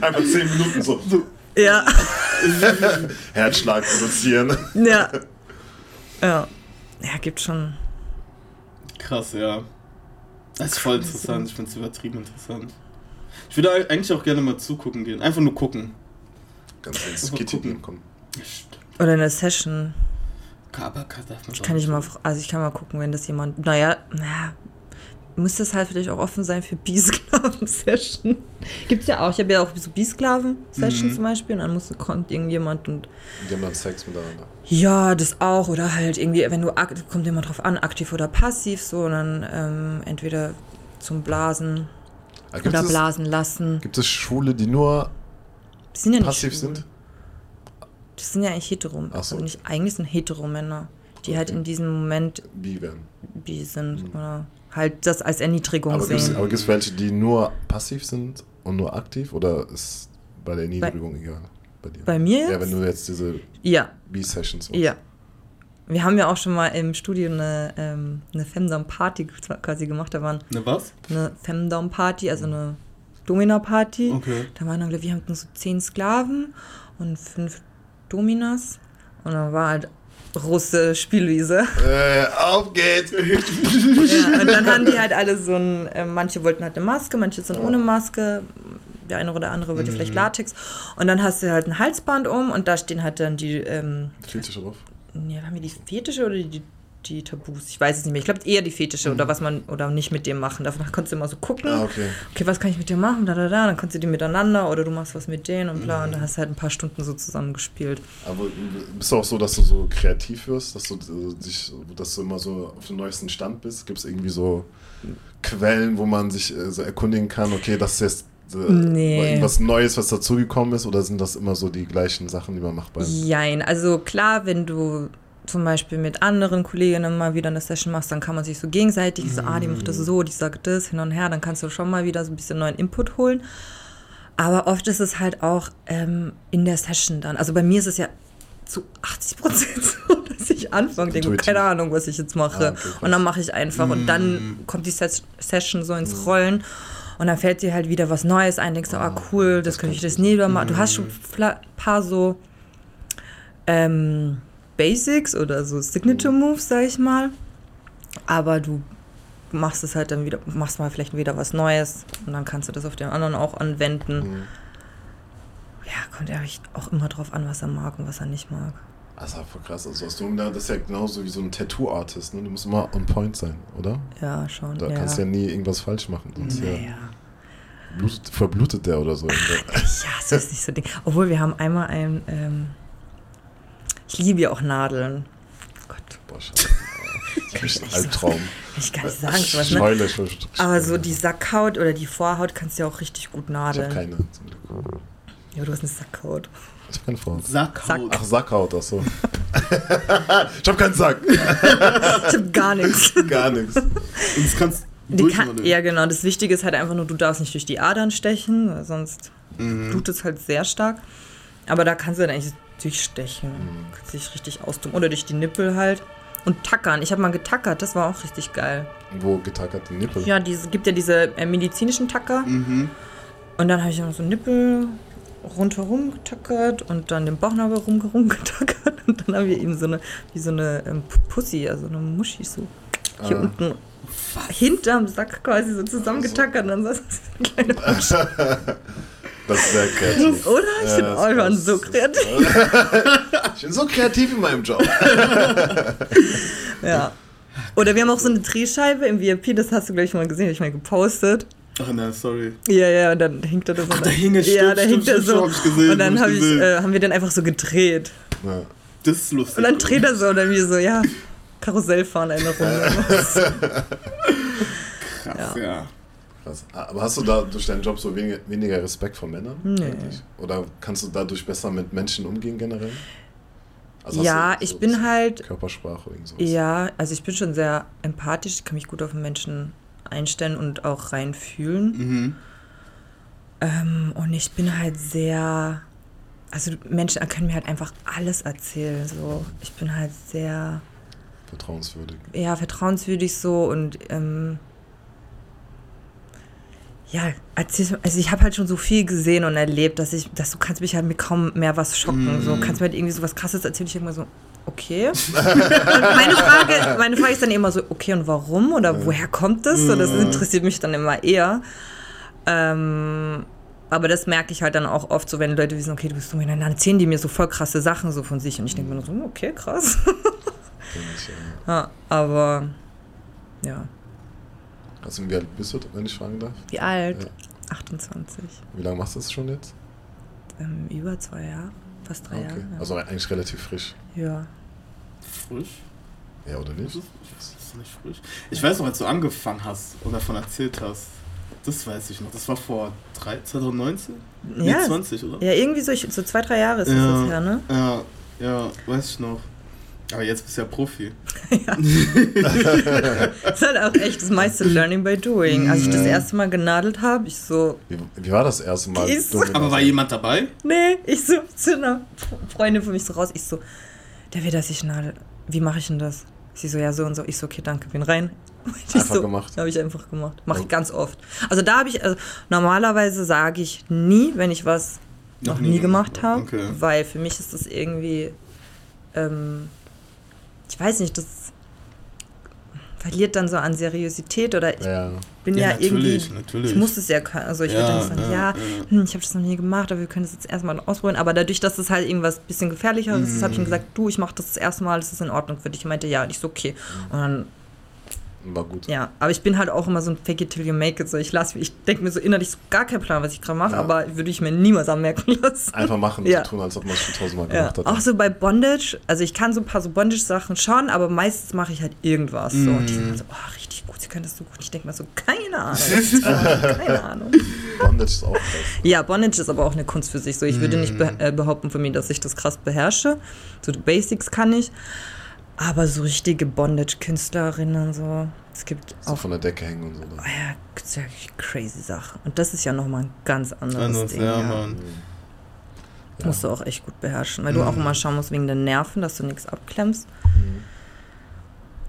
Einfach 10 Minuten so. ja, Herzschlag produzieren. ja. Ja. Ja, gibt schon. Krass, ja. Das ist voll interessant. Ich finde es übertrieben interessant. Ich würde eigentlich auch gerne mal zugucken gehen. Einfach nur gucken. Ganz ins Kitty gucken. kommen. Oder eine Session. Aber kann- darf man Kann ich mal, also ich kann mal gucken, wenn das jemand, naja, naja, muss das halt vielleicht auch offen sein für B-Sklaven-Session. Gibt's ja auch. Ich habe ja auch so B-Sklaven-Session Mhm. zum Beispiel und dann muss, kommt irgendjemand und Die haben dann Sex miteinander. Ja, das auch. Oder halt irgendwie, wenn du, kommt immer drauf an, aktiv oder passiv, so, und dann ähm, entweder zum Blasen Gibt oder es, blasen lassen. gibt es Schwule, die nur sind ja nicht passiv schwul. sind? Das sind ja eigentlich hetero. Ach so. Also nicht, eigentlich sind hetero-Männer, die halt Okay. in diesem Moment Bi werden. bi sind oder halt das als Erniedrigung Aber gibt es sehen. aber gibt's welche, die nur passiv sind und nur aktiv? Oder ist bei der Erniedrigung egal? Bei dir? Bei mir Ja, wenn du jetzt diese Ja, B-Sessions machst. ja. Wir haben ja auch schon mal im Studio eine, ähm, eine Femdom-Party quasi gemacht. Da waren Ne, was? eine Femdom-Party, also eine Domina-Party. Okay. Da waren dann, glaube ich, wir hatten so zehn Sklaven und fünf Dominas. Und dann war halt große Spielwiese. Äh, auf geht's! ja, und dann haben die halt alle so ein, äh, manche wollten halt eine Maske, manche sind ohne Maske. Der eine oder andere wollte vielleicht Latex. Und dann hast du halt ein Halsband um und da stehen halt dann die, ähm, Fetische drauf. ja, haben wir die Fetische oder die, die Tabus? Ich weiß es nicht mehr. Ich glaube eher die Fetische oder was man oder nicht mit dem machen. Davon konntest du immer so gucken. Ah, okay. okay, was kann ich mit dir machen? Da, da, da. Dann kannst du die miteinander oder du machst was mit denen und bla. Und dann hast du halt ein paar Stunden so zusammen gespielt. Aber bist du auch so, dass du so kreativ wirst, dass du äh, dich, dass du immer so auf dem neuesten Stand bist? Gibt es irgendwie so Quellen, wo man sich äh, so erkundigen kann, okay, das ist jetzt äh, Nee. irgendwas Neues, was dazugekommen ist, oder sind das immer so die gleichen Sachen, die man macht beim Jein. Also klar, wenn du zum Beispiel mit anderen Kolleginnen mal wieder eine Session machst, dann kann man sich so gegenseitig so, ah, die macht das so, die sagt das, hin und her, dann kannst du schon mal wieder so ein bisschen neuen Input holen. Aber oft ist es halt auch ähm, in der Session dann. Also bei mir ist es ja zu 80 Prozent so, dass ich anfange, denke, keine Ahnung, was ich jetzt mache. Ah, okay, und dann mache ich einfach. Und dann kommt die Ses Session so ins Rollen. Und dann fällt dir halt wieder was Neues ein, denkst du, ah, cool, das, das könnte ich das nie machen. Du hast schon ein paar so ähm, Basics oder so Signature Moves, sag ich mal. Aber du machst es halt dann wieder, machst mal vielleicht wieder was Neues und dann kannst du das auf den anderen auch anwenden. Mhm. Ja, kommt ja auch immer drauf an, was er mag und was er nicht mag. Das ist einfach krass. Also hast du, das ist ja genauso wie so ein Tattoo-Artist, ne? Du musst immer on point sein, oder? Ja, schon. Da ja. kannst du ja nie irgendwas falsch machen. Sonst ja naja. blutet, verblutet der oder so. Ja, das ist nicht so Ding. Obwohl wir haben einmal ein, ähm, ich liebe ja auch Nadeln. Gott. Boah. Kann ich nicht Albtraum. Kann ich gar nicht sagen. Sowas, ne? heule schon. Aber so die Sackhaut oder die Vorhaut kannst du ja auch richtig gut Ich hab nadeln. keine. zum Glück. Ja, du hast eine Sackhaut. Ich hab keine Frau. Sackhaut. Ach, Sackhaut, ach so. ich hab keinen Sack. Ich hab gar nichts. Gar nichts. Und das kannst durch kann, ja, genau. Das Wichtige ist halt einfach nur, du darfst nicht durch die Adern stechen, sonst blutet es halt sehr stark. Aber da kannst du dann eigentlich durchstechen. Kannst dich richtig austun. Oder durch die Nippel halt. Und tackern. Ich habe mal getackert, das war auch richtig geil. Wo getackert die Nippel? Ja, es gibt ja diese äh, medizinischen Tacker. Mhm. Und dann habe ich noch so Nippel rundherum getackert und dann den Bauchnabel rumherum getackert. Und dann haben wir eben so eine, wie so eine ähm, Pussy, also eine Muschi so hier Ah. unten hinterm Sack quasi so zusammengetackert. Und dann saß eine kleine Das ist sehr kreativ. Oder? Ich Ja, bin schon passt. so kreativ. Ich bin so kreativ in meinem Job. Ja. Oder wir haben auch so eine Drehscheibe im VIP, das hast du gleich mal gesehen, hab ich mal gepostet. Ach nein, sorry. Ja, ja, und dann hängt er da so. Ach, da hing er, Ja, stimmt, da stimmt, hängt er so. ich gesehen, und dann hab ich ich, äh, haben wir dann einfach so gedreht. Ja. Das ist lustig. Und dann dreht er so und dann wir so, ja, Karussell fahren eine Runde. Krass, ja. Krass. Aber hast du da durch deinen Job so weniger, weniger Respekt vor Männern? Nee. eigentlich? Oder kannst du dadurch besser mit Menschen umgehen generell? Also hast ja, ich so bin halt, Körpersprache oder sowas? ja, also ich bin schon sehr empathisch, ich kann mich gut auf den Menschen einstellen und auch reinfühlen. Mhm. Ähm, und ich bin halt sehr, also Menschen können mir halt einfach alles erzählen. So. Ich bin halt sehr, Vertrauenswürdig. ja, vertrauenswürdig so und ähm, ja, also ich habe halt schon so viel gesehen und erlebt, dass ich, dass du kannst mich halt mit kaum mehr was schocken. So kannst mir halt irgendwie so was krasses erzählen, ich immer so, okay. und meine Frage, meine Frage ist dann immer so, okay, und warum? Oder woher kommt das? So, das interessiert mich dann immer eher. Ähm, aber das merke ich halt dann auch oft so, wenn Leute wissen, okay, du bist so, dann erzählen die mir so voll krasse Sachen so von sich und ich denke mir nur so, okay, krass. Ja, aber ja. Also wie alt bist du, wenn ich fragen darf? Wie alt? Ja. 28. Wie lange machst du das schon jetzt? Ähm, über zwei Jahre. Fast drei okay. Jahre. Ja. Also eigentlich relativ frisch. ja. Frisch? Ja, oder nicht? ist, das ist nicht frisch. Ich weiß noch, als du angefangen hast und davon erzählt hast. Das weiß ich noch. Das war vor drei, 2019? Nee, Ja. 20, oder? ja, irgendwie so, ich, so zwei, drei Jahre ist Ja. das jetzt her, ne? Ja, ja, weiß ich noch. Aber jetzt bist du ja Profi. Das ist halt auch echt das meiste Learning by Doing. Als ich das erste Mal genadelt habe, ich so, Wie, wie war das erste Mal? In Aber war jemand dabei? nee, ich so zu einer Freundin von mich so raus, ich so, der will, dass ich nadel. Wie mache ich denn das? Sie so, ja, so und so. Ich so, okay, danke, bin rein. Ich Einfach so, gemacht. Habe ich einfach gemacht. Mache ich ganz oft. Also da habe ich, also normalerweise sage ich nie, wenn ich was noch, nie gemacht habe, Okay. weil für mich ist das irgendwie, ähm, ich weiß nicht, das verliert dann so an Seriosität oder ich Ja. bin ja, Ja, natürlich, irgendwie, natürlich. ich muss es ja können. Also ich Ja, würde dann sagen, ja, ja, ja. Hm, ich habe das noch nie gemacht, aber wir können das jetzt erstmal ausprobieren. Aber dadurch, dass es halt irgendwas bisschen gefährlicheres ist, habe ich ihm gesagt, du, ich mache das das erste Mal, das ist in Ordnung für dich. Ich meinte, ja, und ich so, okay. Und dann, War gut. ja, aber ich bin halt auch immer so ein Fake it till you make it. So, ich lasse, ich denke mir so innerlich so gar keinen Plan, was ich gerade mache, Ja. aber würde ich mir niemals anmerken lassen. Einfach machen, Ja. so tun, als ob man es schon tausendmal Ja. gemacht hat. Auch so bei Bondage, also ich kann so ein paar so Bondage-Sachen schon, aber meistens mache ich halt irgendwas. So. Und die sind dann so, oh, richtig gut, sie können das so gut. Ich denke mir so, keine Ahnung. keine Ahnung. Bondage ist auch krass. Ja, Bondage ist aber auch eine Kunst für sich. So, ich würde nicht be äh, behaupten von mir, dass ich das krass beherrsche. So die Basics kann ich. Aber so richtige Bondage-Künstlerinnen, so. Es gibt So auch von der Decke hängen und so. oh ja, gibt's ja crazy Sachen. Und das ist ja nochmal ein ganz anderes Anders, Ding. ja, ja. Mann. Ja. Musst du auch echt gut beherrschen. Weil du auch immer schauen musst wegen den Nerven, dass du nichts abklemmst. Mhm.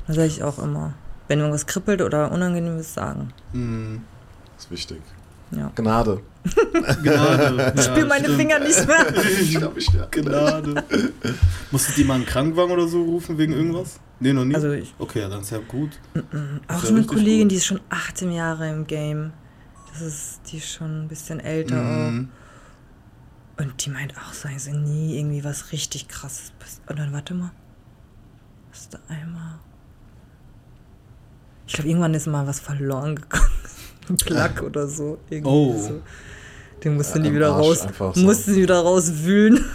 Da sage ich auch immer. Wenn irgendwas kribbelt oder unangenehm ist, sagen. Mhm. Ist wichtig. Ja. Gnade. Gnade. Ich spüre meine Finger nicht mehr. ich glaube, ich ja. Gnade. Musstet ihr mal einen Krankenwagen oder so rufen wegen irgendwas? Nee, noch nie? Also ich, okay, ja, dann ist ja gut. Auch ja eine Kollegin, gut. die ist schon 18 Jahre im Game. Das ist, die ist schon ein bisschen älter Mhm. auch. Und die meint auch so, also nie irgendwie was richtig krasses. Und dann, warte mal. Was ist da einmal? Ich glaube, irgendwann ist mal was verloren gegangen. Plug oder so. Irgendwie Oh. So. Den mussten Ja, die wieder Arsch raus. so. Mussten sie wieder rauswühlen.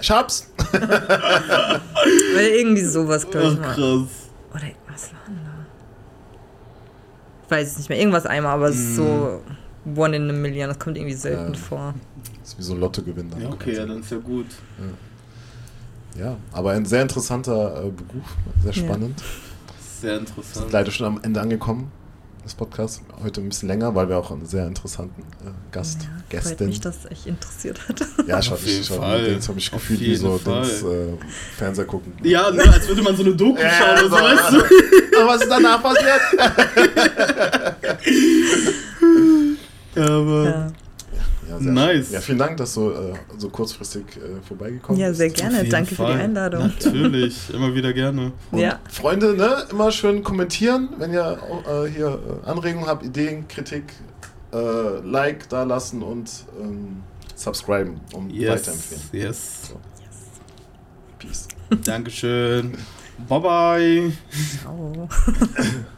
Ich hab's. Weil irgendwie sowas, glaube ich Ach, mal. krass. Oder was war denn da? Ich weiß es nicht mehr. Irgendwas einmal, aber es ist so one in a million. Das kommt irgendwie selten Ja. vor. Das ist wie so ein Lottogewinn. dann. Ja, okay, ja, dann ist ja gut. Ja, aber ein sehr interessanter äh, Beruf, sehr Ja. spannend. Sehr Wir sind interessant. leider schon am Ende angekommen des Podcasts. Heute ein bisschen länger, weil wir auch einen sehr interessanten äh, Gast, Ja, freut Gästin. mich, dass es euch interessiert hat. Ja, ich Auf habe jeden mich, schon, Fall. Dings hab mich Auf gefühlt wie so. Dings, äh, Fernseher gucken. Ja, ne, als würde man so eine Doku Ja, schauen oder so, so. weißt du? Aber was ist danach passiert? Aber Ja, Ja, sehr Nice. schön. Ja, vielen Dank, dass du äh, so kurzfristig äh, vorbeigekommen ja bist. sehr auf gerne. Danke für Fall. die Einladung. Natürlich, immer wieder gerne. Und Ja. Freunde, ne, immer schön kommentieren, wenn ihr äh, hier äh, Anregungen habt, Ideen, Kritik, äh, Like da lassen und ähm, subscriben, um weiterempfehlen. Yes, yes. Peace. Dankeschön. Bye bye. Ciao.